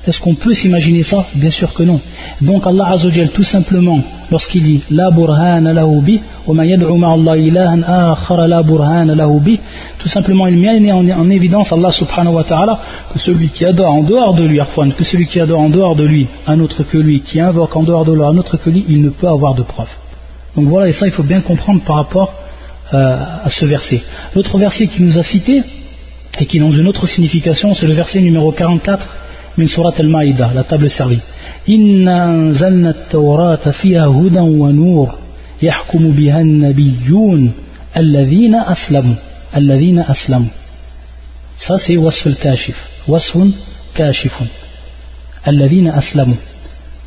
est-ce qu'on peut s'imaginer ça? Bien sûr que non. Donc Allah Azzawajal, tout simplement, lorsqu'il dit La burhana lahu bi, Allah ilahan akhara la burhana lahu bi, tout simplement il met en, évidence Allah subhanahu wa ta'ala que celui qui adore en dehors de lui, que celui qui adore en dehors de lui un autre que lui, qui invoque en dehors de lui un autre que lui, il ne peut avoir de preuve. Donc voilà, et ça il faut bien comprendre par rapport euh, à ce verset. L'autre verset qui nous a cité, et qui est dans une autre signification, c'est le verset numéro 44, من سورة المائدة لا تابل سري إنا أنزلنا التوراة فيها هدى ونور يحكم بها النبيون الذين أسلموا الذين أسلموا. ساسي وصف الكاشف وصف كاشف. الذين أسلموا.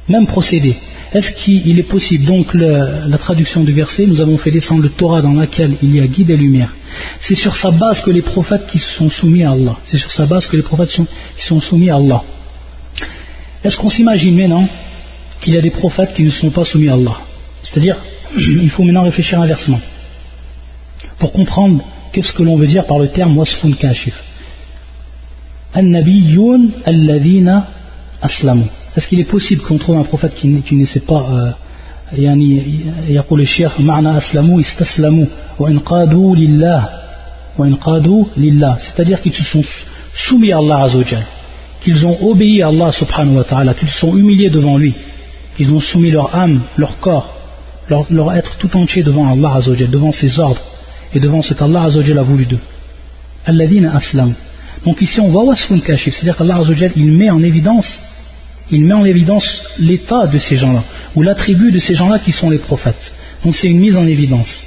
من procédé. Est-ce qu'il est possible donc la traduction du verset nous avons fait descendre le Torah dans laquelle il y a guide et lumière. C'est sur sa base que les prophètes qui sont soumis à Allah. C'est sur sa base que les prophètes sont, qui sont soumis à Allah. Est-ce qu'on s'imagine maintenant qu'il y a des prophètes qui ne sont pas soumis à Allah? C'est-à-dire <clears throat> il faut maintenant réfléchir inversement. Pour comprendre qu'est-ce que l'on veut dire par le terme wasfun kashif. Aslamu. Est-ce qu'il est possible qu'on trouve un prophète qui, ne sait pas يعني يقول الشيخ معنى أسلموا استسلموا وانقادوا لله وانقادوا لله c'est-à-dire qu'ils se sont soumis à Allah Azzawajal qu'ils ont obéi à Allah subhanahu wa ta'ala qu'ils sont humiliés devant lui qu'ils ont soumis leur âme, leur corps leur, leur être tout entier devant Allah Azzawajal devant ses ordres et devant ce qu'Allah Azzawajal a voulu d'eux alladhina aslamu donc ici on voit wasfun kashif, c'est-à-dire qu'Allah il met en évidence il met en évidence l'état de ces gens-là, ou l'attribut de ces gens-là qui sont les prophètes. Donc c'est une mise en évidence.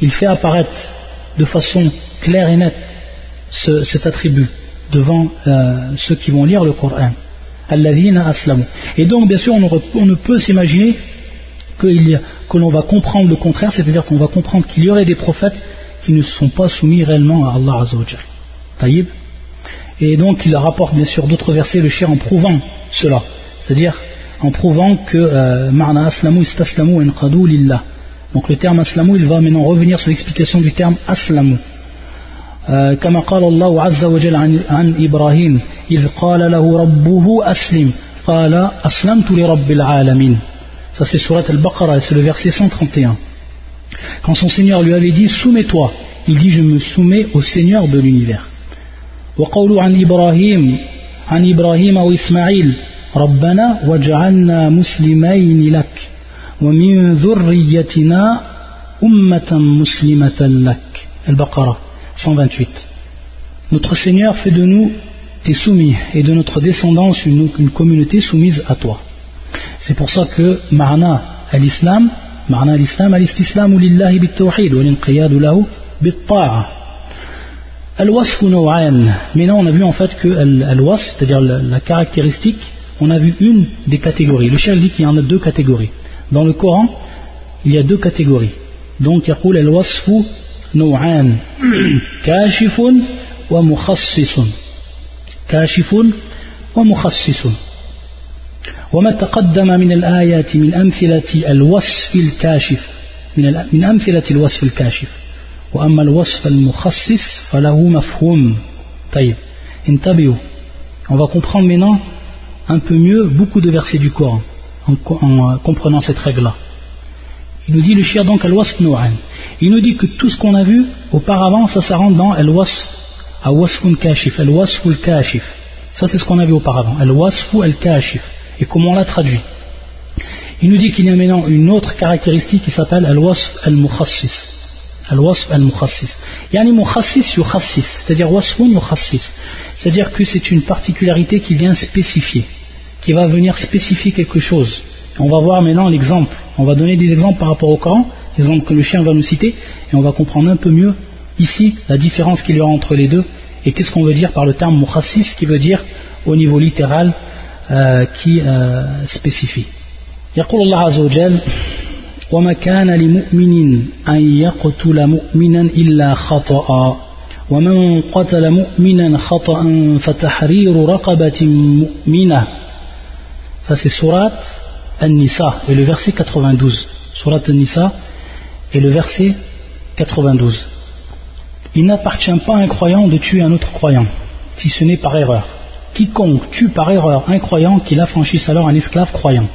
Il fait apparaître de façon claire et nette cet attribut devant euh, ceux qui vont lire le Coran. Et donc bien sûr on, ne peut s'imaginer que l'on va comprendre le contraire, c'est-à-dire qu'on va comprendre qu'il y aurait des prophètes qui ne sont pas soumis réellement à Allah Azzawajal. Taïb et donc il rapporte bien sûr d'autres versets, le shir en prouvant cela. C'est-à-dire en prouvant que euh, Ma'na aslamu istaslamu inqadu lillah. Donc le terme aslamu, il va maintenant revenir sur l'explication du terme aslamu. كما قال الله عز وجل عن, عن إبراهيم إذ قال له ربه أسلم قال أسلمت لرب العالمين ça c'est surat al-Baqarah c'est le verset 131 quand son Seigneur lui avait dit soumets-toi il dit je me soumets au Seigneur de l'univers وقول عن إبراهيم عن إبراهيم وإسماعيل ربنا واجعلنا مسلمين لك ومن ذريتنا أمة مسلمة لك البقرة 128 Notre Seigneur fait de nous tes soumis et de notre descendance une, une communauté soumise à toi. C'est pour ça que Ma'na al-Islam, Ma'na al-Islam, al-Istislamu lillahi bit-tawhid wa l'inqiyadu lahu bit-ta'a. Al-wasf Maintenant, on a vu en fait que al-wasf, c'est-à-dire la, caractéristique, on a vu une des catégories. Le chien dit qu'il y en a deux catégories. Dans le Coran, il y a deux catégories. Donc, il <clears throat> y a al-wasfu نوعان كاشف ومخصص كاشف ومخصص وما تقدم من الآيات من أمثلة الوصف الكاشف من أمثلة الوصف الكاشف وأما الوصف المخصص فله مفهوم طيب انتبهوا on va comprendre maintenant un peu mieux beaucoup de versets du Coran en, en comprenant cette règle-là. Il nous dit le shir donc al-wasf nu'an. Il nous dit que tout ce qu'on a vu auparavant, ça, ça rentre dans al-wasf, al-wasfun kashif, al-wasful kashif. Ça, c'est ce qu'on a vu auparavant, al-wasfu al-kashif. Et comment on l'a traduit? Il nous dit qu'il y a maintenant une autre caractéristique qui s'appelle al-wasf al-mukhassis. Al-wasf al-mukhassis. Yani mukhassis yukhassis, c'est-à-dire wasfun yukhassis. C'est-à-dire que c'est une particularité qui vient spécifier, qui va venir spécifier quelque chose. On va voir maintenant l'exemple. On va donner des exemples par rapport au Coran, exemples que le chien va nous citer, et on va comprendre un peu mieux ici la différence qu'il y a entre les deux et qu'est-ce qu'on veut dire par le terme mukhassis qui veut dire au niveau littéral euh, qui euh, spécifie. يقول الله عز وجل وما كان لمؤمن أن يقتل مؤمنا إلا خطأ ومن قتل مؤمنا خطأ فتحرير رقبة مؤمنة ça c'est surat An-Nisa et le verset 92 surat An-Nisa et le verset 92 il n'appartient pas à un croyant de tuer un autre croyant si ce n'est par erreur quiconque tue par erreur un croyant qu'il affranchisse alors un esclave croyant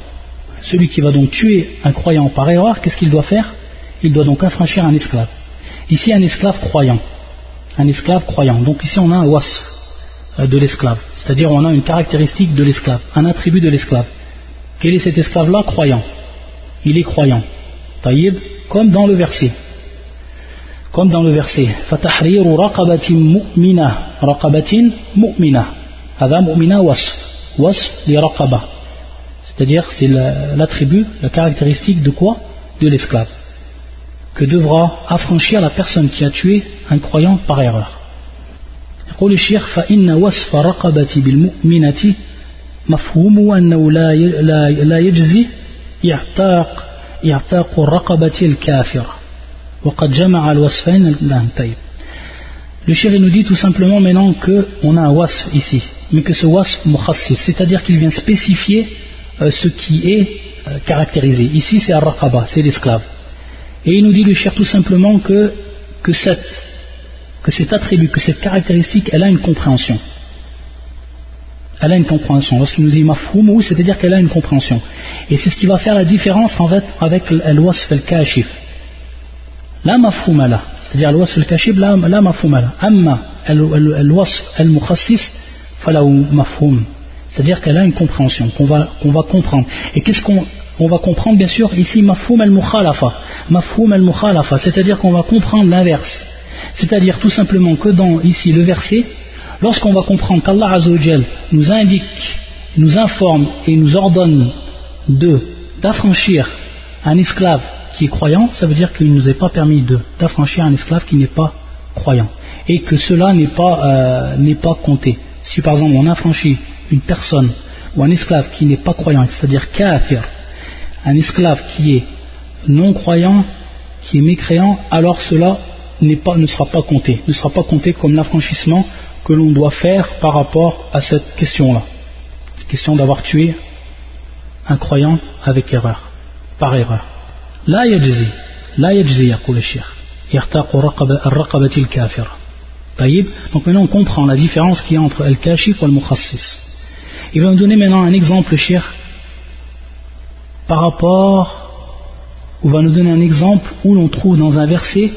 celui qui va donc tuer un croyant par erreur, qu'est-ce qu'il doit faire Il doit donc affranchir un esclave. Ici, un esclave croyant. Un esclave croyant. Donc ici, on a un was euh, de l'esclave. C'est-à-dire, on a une caractéristique de l'esclave, un attribut de l'esclave. Quel est cet esclave-là Croyant. Il est croyant. Taïb, comme dans le verset. Comme dans le verset. Fatahriru raqabatin mu'mina. Raqabatin mu'mina. Hada mu'mina wasf. Wasf li raqaba. C'est-à-dire, c'est l'attribut, la, caractéristique de quoi? De l'esclave Que devra affranchir la personne qui a tué un croyant par erreur. يقول الشيخ فإن وصف رقبة بالمؤمنة مفهوم أنه لا لا يجزي إعتاق إعتاق الرقبة الكافرة وقد جمع الوصفين طيب Le shir nous dit tout simplement maintenant qu'on a un wasf ici, mais que ce wasf mukhassis, c'est-à-dire qu'il vient spécifier euh, ce qui est euh, caractérisé. Ici c'est ar-raqaba, c'est l'esclave. Et il nous dit, le cher, tout simplement que, que, cette, que cet attribut, que cette caractéristique, elle a une compréhension. Elle a une compréhension. Lorsqu'il nous dit mafhoumou, c'est-à-dire qu'elle a une compréhension. Et c'est ce qui va faire la différence en fait avec l'wasf al-kashif. La mafhoumala, c'est-à-dire l'wasf al-kashif, la mafhoumala. Amma l'wasf al-mukhassis. C'est-à-dire qu'elle a une compréhension, qu'on va, qu va comprendre. Et qu'est-ce qu'on on va comprendre bien sûr ici mafhoum al-mukhalafa mafhoum al-mukhalafa c'est-à-dire qu'on va comprendre l'inverse c'est-à-dire tout simplement que dans ici le verset lorsqu'on va comprendre qu'Allah Azzawajal nous indique nous informe et nous ordonne d'affranchir un esclave qui est croyant, ça veut dire qu'il ne nous est pas permis d'affranchir un esclave qui n'est pas croyant. Et que cela n'est pas, euh, compté. Si par exemple on affranchit une personne ou un esclave qui n'est pas croyant, c'est-à-dire kafir, un esclave qui est non croyant, qui est mécréant, alors cela pas, ne sera pas compté, ne sera pas compté comme l'affranchissement que l'on doit faire par rapport à cette question-là. Question d'avoir tué un croyant avec erreur, par erreur. لا يجزي لا يجزي يقول الشيخ يرتاق رقبة الرقبة الكافرة طيب donc maintenant on comprend la différence qu'il y a entre al-kashif et al-mukhassis il va nous donner maintenant un exemple cher par rapport ou va nous donner un exemple où l'on trouve dans un verset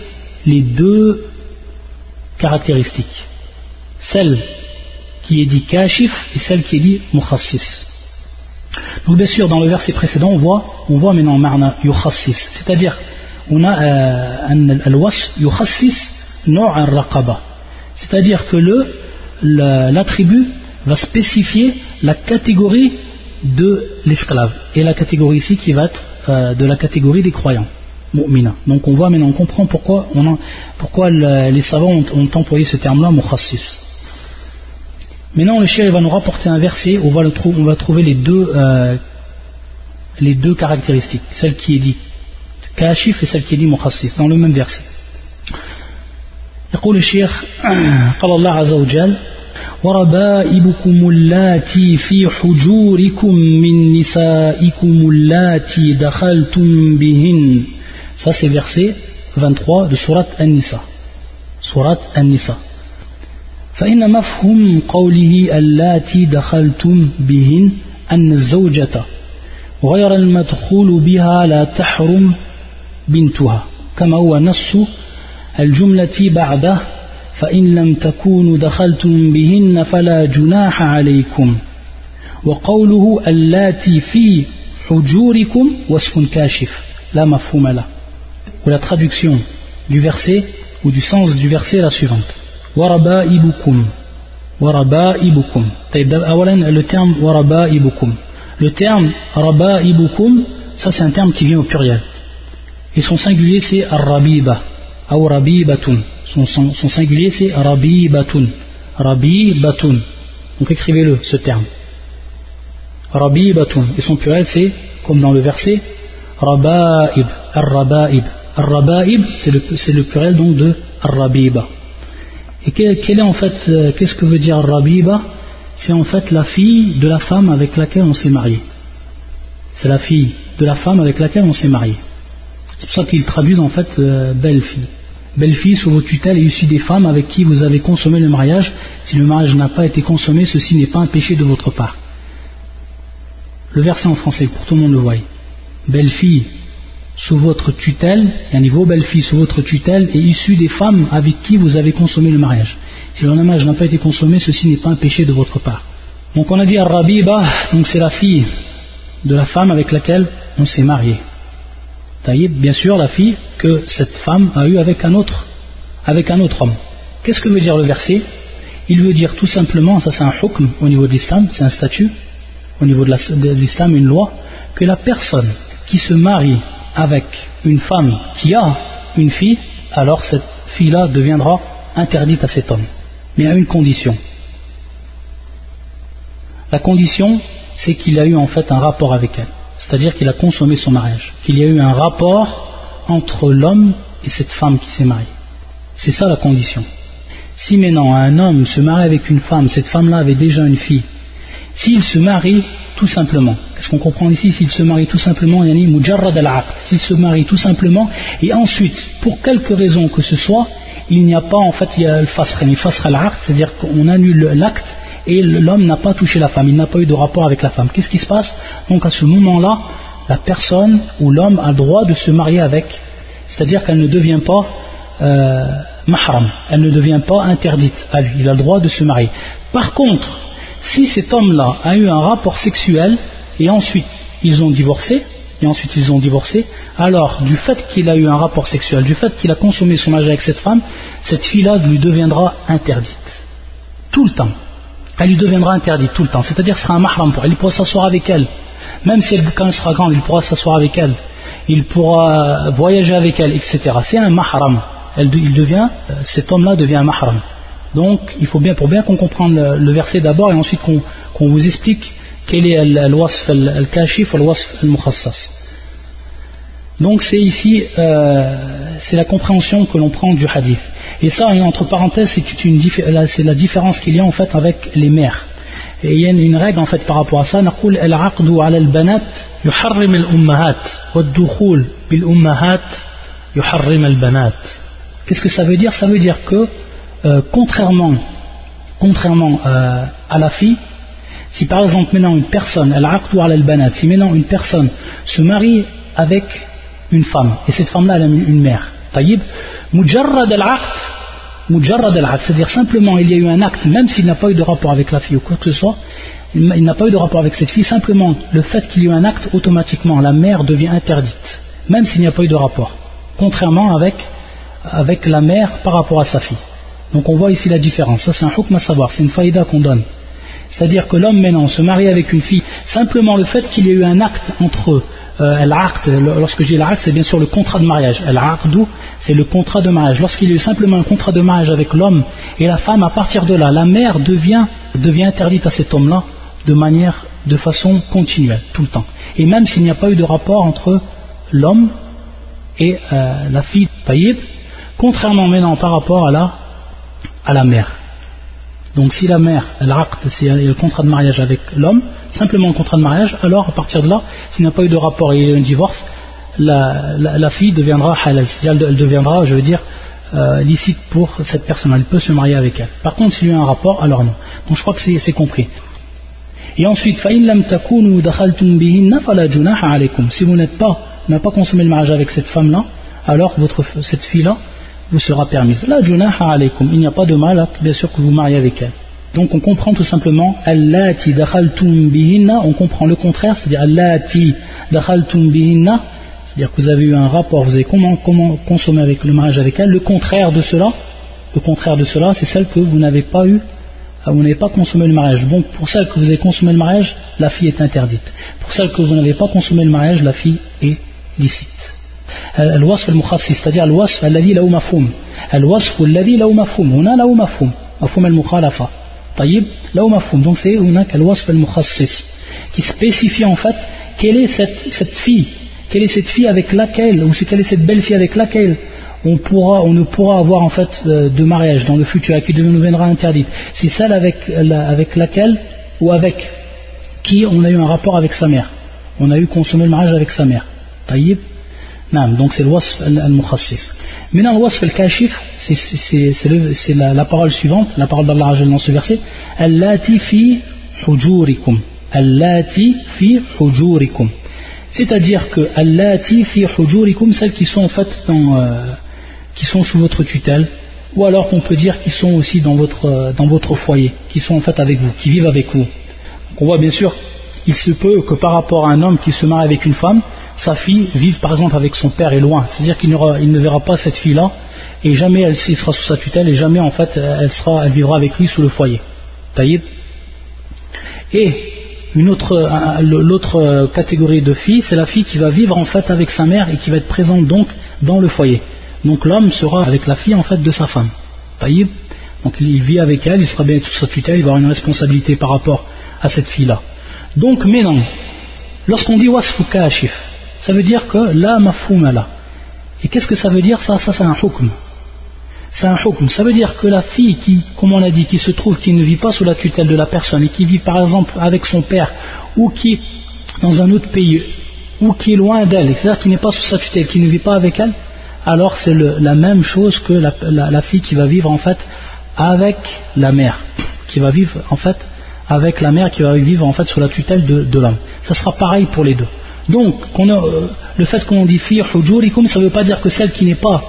les deux caractéristiques. Celle qui est dit kashif et celle qui est dit mukhassis Donc bien sûr, dans le verset précédent, on voit, on voit maintenant marna yukhassis, c'est-à-dire on a euh, al-was yukhassis un raqaba, c'est-à-dire que l'attribut va spécifier la catégorie de l'esclave et la catégorie ici qui va être euh, de la catégorie des croyants. Mu'mina. Donc on voit maintenant, on comprend pourquoi, on a, pourquoi les savants ont, ont employé ce terme-là, mukhassis. Maintenant, le chien va nous rapporter un verset où on va, le on va trouver les deux, euh, les deux caractéristiques, celle qui est dit kashif et celle qui est dit mukhassis, dans le même verset. يقول الشيخ <clears throat> قال الله عز وجل وربائبكم اللاتي في حجوركم من نسائكم اللاتي دخلتم بهن. Ça c'est verset 23 de surat An-Nisa. Surat An-Nisa. فإن مفهوم قوله اللاتي دخلتم بهن أن الزوجة غير المدخول بها لا تحرم بنتها. كما هو نص الجملة بعده فإن لم تكونوا دخلتم بهن فلا جناح عليكم. وقوله اللاتي في حجوركم وصف كاشف. لا مفهوم له. ولا traduction du verset ou du sens du verset la suivante. وربائبكم وربائبكم طيب أولا le terme وربائبكم le terme ربائبكم ça c'est un terme qui vient au pluriel. Et son singulier c'est الربيبه Ou Rabibatun. Son, son, singulier c'est Rabibatun. Rabibatun. Donc écrivez-le, ce terme. Rabibatun. Et son pluriel c'est, comme dans le verset, Raba'ib. Ar-Raba'ib. Ar-Raba'ib, c'est le, pluriel donc de Ar-Rabiba. Et quel, est en fait, euh, qu'est-ce que veut dire Rabiba? C'est en fait la fille de la femme avec laquelle on s'est marié. C'est la fille de la femme avec laquelle on s'est marié. C'est pour ça qu'ils traduisent en fait euh, belle-fille. Belle-fille sous vos tutelles et issue des femmes avec qui vous avez consommé le mariage. Si le mariage n'a pas été consommé, ceci n'est pas un péché de votre part. Le verset en français, pour tout le monde le voit. Belle-fille sous votre tutelle, et un niveau belle-fille sous votre tutelle et issue des femmes avec qui vous avez consommé le mariage. Si le mariage n'a pas été consommé, ceci n'est pas un péché de votre part. Donc on a dit Ar-Rabiba, donc c'est la fille de la femme avec laquelle on s'est marié. Taïb, bien sûr, la fille que cette femme a eue avec un autre, avec un autre homme. Qu'est-ce que veut dire le verset? Il veut dire tout simplement, ça c'est un hukm au niveau de l'islam, c'est un statut, au niveau de l'islam une loi que la personne qui se marie avec une femme qui a une fille, alors cette fille-là deviendra interdite à cet homme. Mais à une condition. La condition, c'est qu'il a eu en fait un rapport avec elle. C'est-à-dire qu'il a consommé son mariage. Qu'il y a eu un rapport entre l'homme et cette femme qui s'est mariée. C'est ça la condition. Si maintenant un homme se marie avec une femme, cette femme-là avait déjà une fille, s'il se marie tout simplement, qu'est-ce qu'on comprend ici S'il se marie tout simplement, yani mujarrad al s'il se marie tout simplement, et ensuite, pour quelque raison que ce soit, il n'y a pas en fait, il y a le fasr, c'est-à-dire qu'on annule l'acte et l'homme n'a pas touché la femme, il n'a pas eu de rapport avec la femme. Qu'est-ce qui se passe? Donc à ce moment-là, la personne ou l'homme a le droit de se marier avec, c'est-à-dire qu'elle ne devient pas euh, mahram, elle ne devient pas interdite à lui, il a le droit de se marier. Par contre, si cet homme-là a eu un rapport sexuel et ensuite ils ont divorcé, et ensuite ils ont divorcé, alors du fait qu'il a eu un rapport sexuel, du fait qu'il a consommé son âge avec cette femme, cette fille-là lui deviendra interdite. Tout le temps. Elle lui deviendra interdite tout le temps. C'est-à-dire ce sera un mahram pour elle. Il pourra s'asseoir avec elle. Même si elle, sera grande, il pourra s'asseoir avec elle. Il pourra voyager avec elle, etc. C'est un mahram. euh, cet homme-là devient un mahram. Donc, il faut bien, pour bien qu'on comprenne le, verset d'abord et ensuite qu'on vous explique quel est al-wasf al-kashif al-wasf al-mukhassas. Donc, c'est ici, euh, c'est la compréhension que l'on prend du hadith. Et ça, entre parenthèses, c'est la différence qu'il y a en fait avec les mères. Et il y a une règle en fait par rapport à ça. نقول العقد على البنات يحرم الأمهات والدخول بالأمهات يحرم البنات. Qu'est-ce que ça veut dire Ça veut dire que euh, contrairement, contrairement euh, à la fille, si par exemple maintenant une personne, elle banat, si maintenant une personne se marie avec une femme, et cette femme-là elle a une mère, taïb, mujarrad al c'est-à-dire simplement il y a eu un acte, même s'il n'a pas eu de rapport avec la fille ou quoi que ce soit, il n'a pas eu de rapport avec cette fille, simplement le fait qu'il y ait eu un acte, automatiquement la mère devient interdite, même s'il n'y a pas eu de rapport, contrairement avec, la mère par rapport à sa fille. Donc on voit ici la différence. Ça c'est un hukm à savoir, c'est une faïda qu'on donne. C'est-à-dire que l'homme maintenant se marie avec une fille, simplement le fait qu'il y ait eu un acte entre eux, euh, lorsque je dis l'acte, c'est bien sûr le contrat de mariage. Al-aqdu, c'est le contrat de mariage. Lorsqu'il y a eu simplement un contrat de mariage avec l'homme et la femme, à partir de là, la mère devient, interdite à cet homme-là de manière, de façon continuelle, tout le temps. Et même s'il n'y a pas eu de rapport entre l'homme et euh, la fille taïb, contrairement maintenant par rapport à la à la mère. Donc si la mère, acte, c'est le contrat de mariage avec l'homme, simplement le contrat de mariage, alors à partir de là, s'il n'y a pas eu de rapport et il y a eu un divorce, la, fille deviendra halal, elle deviendra, je veux dire, euh, licite pour cette personne, elle peut se marier avec elle. Par contre, s'il y a eu un rapport, alors non. Donc je crois que c'est compris. Et ensuite, si vous n'êtes pas, n'avez pas consommé le mariage avec cette femme-là, alors votre, cette fille-là, vous sera permise. La junaha alaykum, il n'y a pas de mal, bien sûr que vous mariez avec elle. Donc on comprend tout simplement allati dakhaltum bihinna, on comprend le contraire, c'est-à-dire allati dakhaltum bihinna, c'est-à-dire que vous avez eu un rapport, vous avez comment, comment consommer avec le mariage avec elle. Le contraire de cela, le contraire de cela, c'est celle que vous n'avez pas eu, vous n'avez pas consommé le mariage. Donc pour celle que vous avez consommé le mariage, la fille est interdite. Pour celle que vous n'avez pas consommé le mariage, la fille est licite. الوصف المخصص c'est-à-dire الوصف الذي له مفهوم الوصف الذي له مفهوم هنا له مفهوم مفهوم المخالفة là mafhoum. Donc c'est qui spécifie en fait quelle est cette, cette, fille, quelle est cette fille avec laquelle, ou quelle est cette belle fille avec laquelle on, pourra, on ne pourra avoir en fait de mariage dans le futur, et qui nous viendra interdite. C'est celle avec, avec laquelle ou avec qui on a eu un rapport avec sa mère. On a eu consommé le mariage avec sa mère. Taïb. Donc c'est l'wasf al-mukhassis. Maintenant, le wasf al-kashif, c'est la, parole suivante, la parole d'Allah dans ce verset Allati fi hujurikum. Allati fi hujurikum. C'est-à-dire que Allati fi hujurikum, celles qui sont en fait dans, euh, qui sont sous votre tutelle, ou alors qu'on peut dire qui sont aussi dans votre, dans votre foyer, qui sont en fait avec vous, qui vivent avec vous. On voit bien sûr, il se peut que par rapport à un homme qui se marie avec une femme, sa fille vive par exemple avec son père est loin. C'est-à-dire qu'il ne verra pas cette fille-là et jamais elle, sera sous sa tutelle et jamais en fait elle, vivra avec lui sous le foyer. Taïb. Et une autre, l'autre catégorie de filles, c'est la fille qui va vivre en fait avec sa mère et qui va être présente donc dans le foyer. Donc l'homme sera avec la fille en fait de sa femme. Donc il vit avec elle, il sera bien sous sa tutelle, il va avoir une responsabilité par rapport à cette fille-là. Donc maintenant, lorsqu'on dit wasfu kashif, ça veut dire que la mafhoum là. Et qu'est-ce que ça veut dire ça? Ça c'est un hukm. C'est un hukm. Ça veut dire que la fille qui, comme on a dit, qui se trouve, qui ne vit pas sous la tutelle de la personne et qui vit par exemple avec son père ou qui est dans un autre pays ou qui est loin d'elle, c'est-à-dire qui n'est pas sous sa tutelle, qui ne vit pas avec elle, alors c'est la même chose que la, fille qui va vivre en fait avec la mère, qui va vivre en fait avec la mère qui va vivre en fait sous la tutelle de, l'homme. Ça sera pareil pour les deux. Donc, euh, le fait qu'on dit fi ça ne veut pas dire que celle qui n'est pas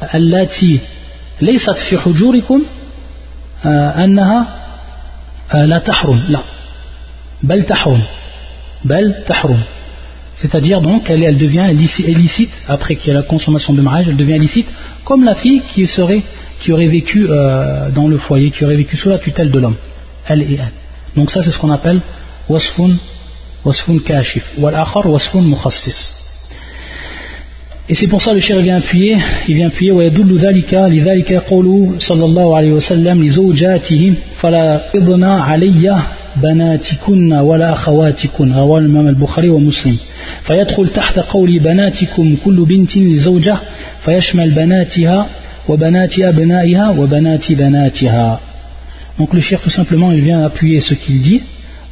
allati laysat fi hujurikum annaha la tahrum, la bal tahrum, bal tahrum. C'est-à-dire donc elle, devient illicite, après qu'il y a la consommation de mariage, elle devient illicite, comme la fille qui, serait, qui aurait vécu euh, dans le foyer, qui aurait vécu sous la tutelle de l'homme, elle et elle. Donc ça c'est ce qu'on appelle wasfun, wasfun kashif, wal akhar wasfun mukhassis. Et c'est pour ça le cher vient appuyer, il vient appuyer ويدل ذلك لذلك يقول صلى الله عليه وسلم لزوجاته فلا إضنا علي بناتكن ولا أخواتكن رواه الإمام البخاري ومسلم. فيدخل تحت قول بناتكم كل بنت لزوجة فيشمل بناتها وبنات أبنائها وبنات بناتها. Donc le shir tout simplement il vient appuyer ce qu'il dit.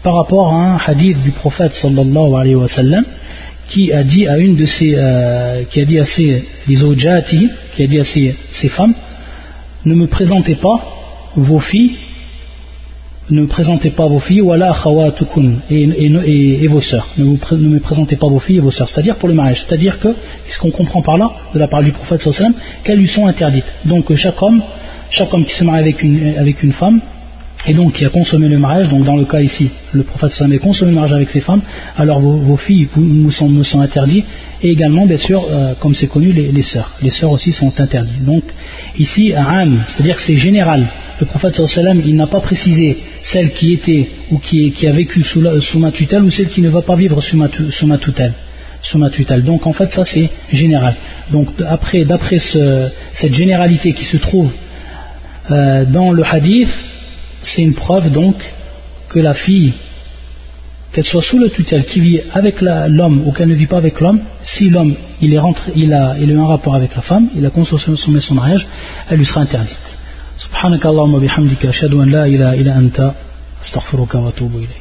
Par rapport à un hadith du prophète sallallahu alayhi wa sallam qui a dit à une de ses euh, qui a dit à ses qui a dit à ses, ses femmes ne me présentez pas vos filles ne me présentez pas vos filles, wala khawatukum, et, et, et, vos sœurs. Ne, ne, me présentez pas vos filles et vos sœurs. C'est-à-dire pour le mariage. C'est-à-dire que, ce qu'on comprend par là, de la part du prophète sallam, qu'elles lui sont interdites. Donc chaque homme, chaque homme qui se marie avec une, avec une femme, et donc qui a consommé le mariage, donc dans le cas ici, le prophète sallam a consommé le mariage avec ses femmes, alors vos, filles nous sont, interdites, et également, bien sûr, euh, comme c'est connu, les, sœurs. Les sœurs aussi sont interdites. Donc, ici, Am, c'est-à-dire que c'est général. Le prophète sallam, il n'a pas précisé celle qui était ou qui, a vécu sous, sous, ma tutelle ou celle qui ne va pas vivre sous ma, tutelle. Sous ma tutelle. Donc, en fait, ça, c'est général. Donc, après, d'après ce, cette généralité qui se trouve euh, dans le hadith, c'est une preuve donc que la fille qu'elle soit sous le tutelle, qui vit avec l'homme ou qu'elle ne vit pas avec l'homme, si l'homme il est rentré, il a, il a eu un rapport avec la femme, il a consommé son mariage, elle lui sera interdite. سبحانك اللهم وبحمدك أشهد أن لا إله إلا أنت أستغفرك وأتوب إليك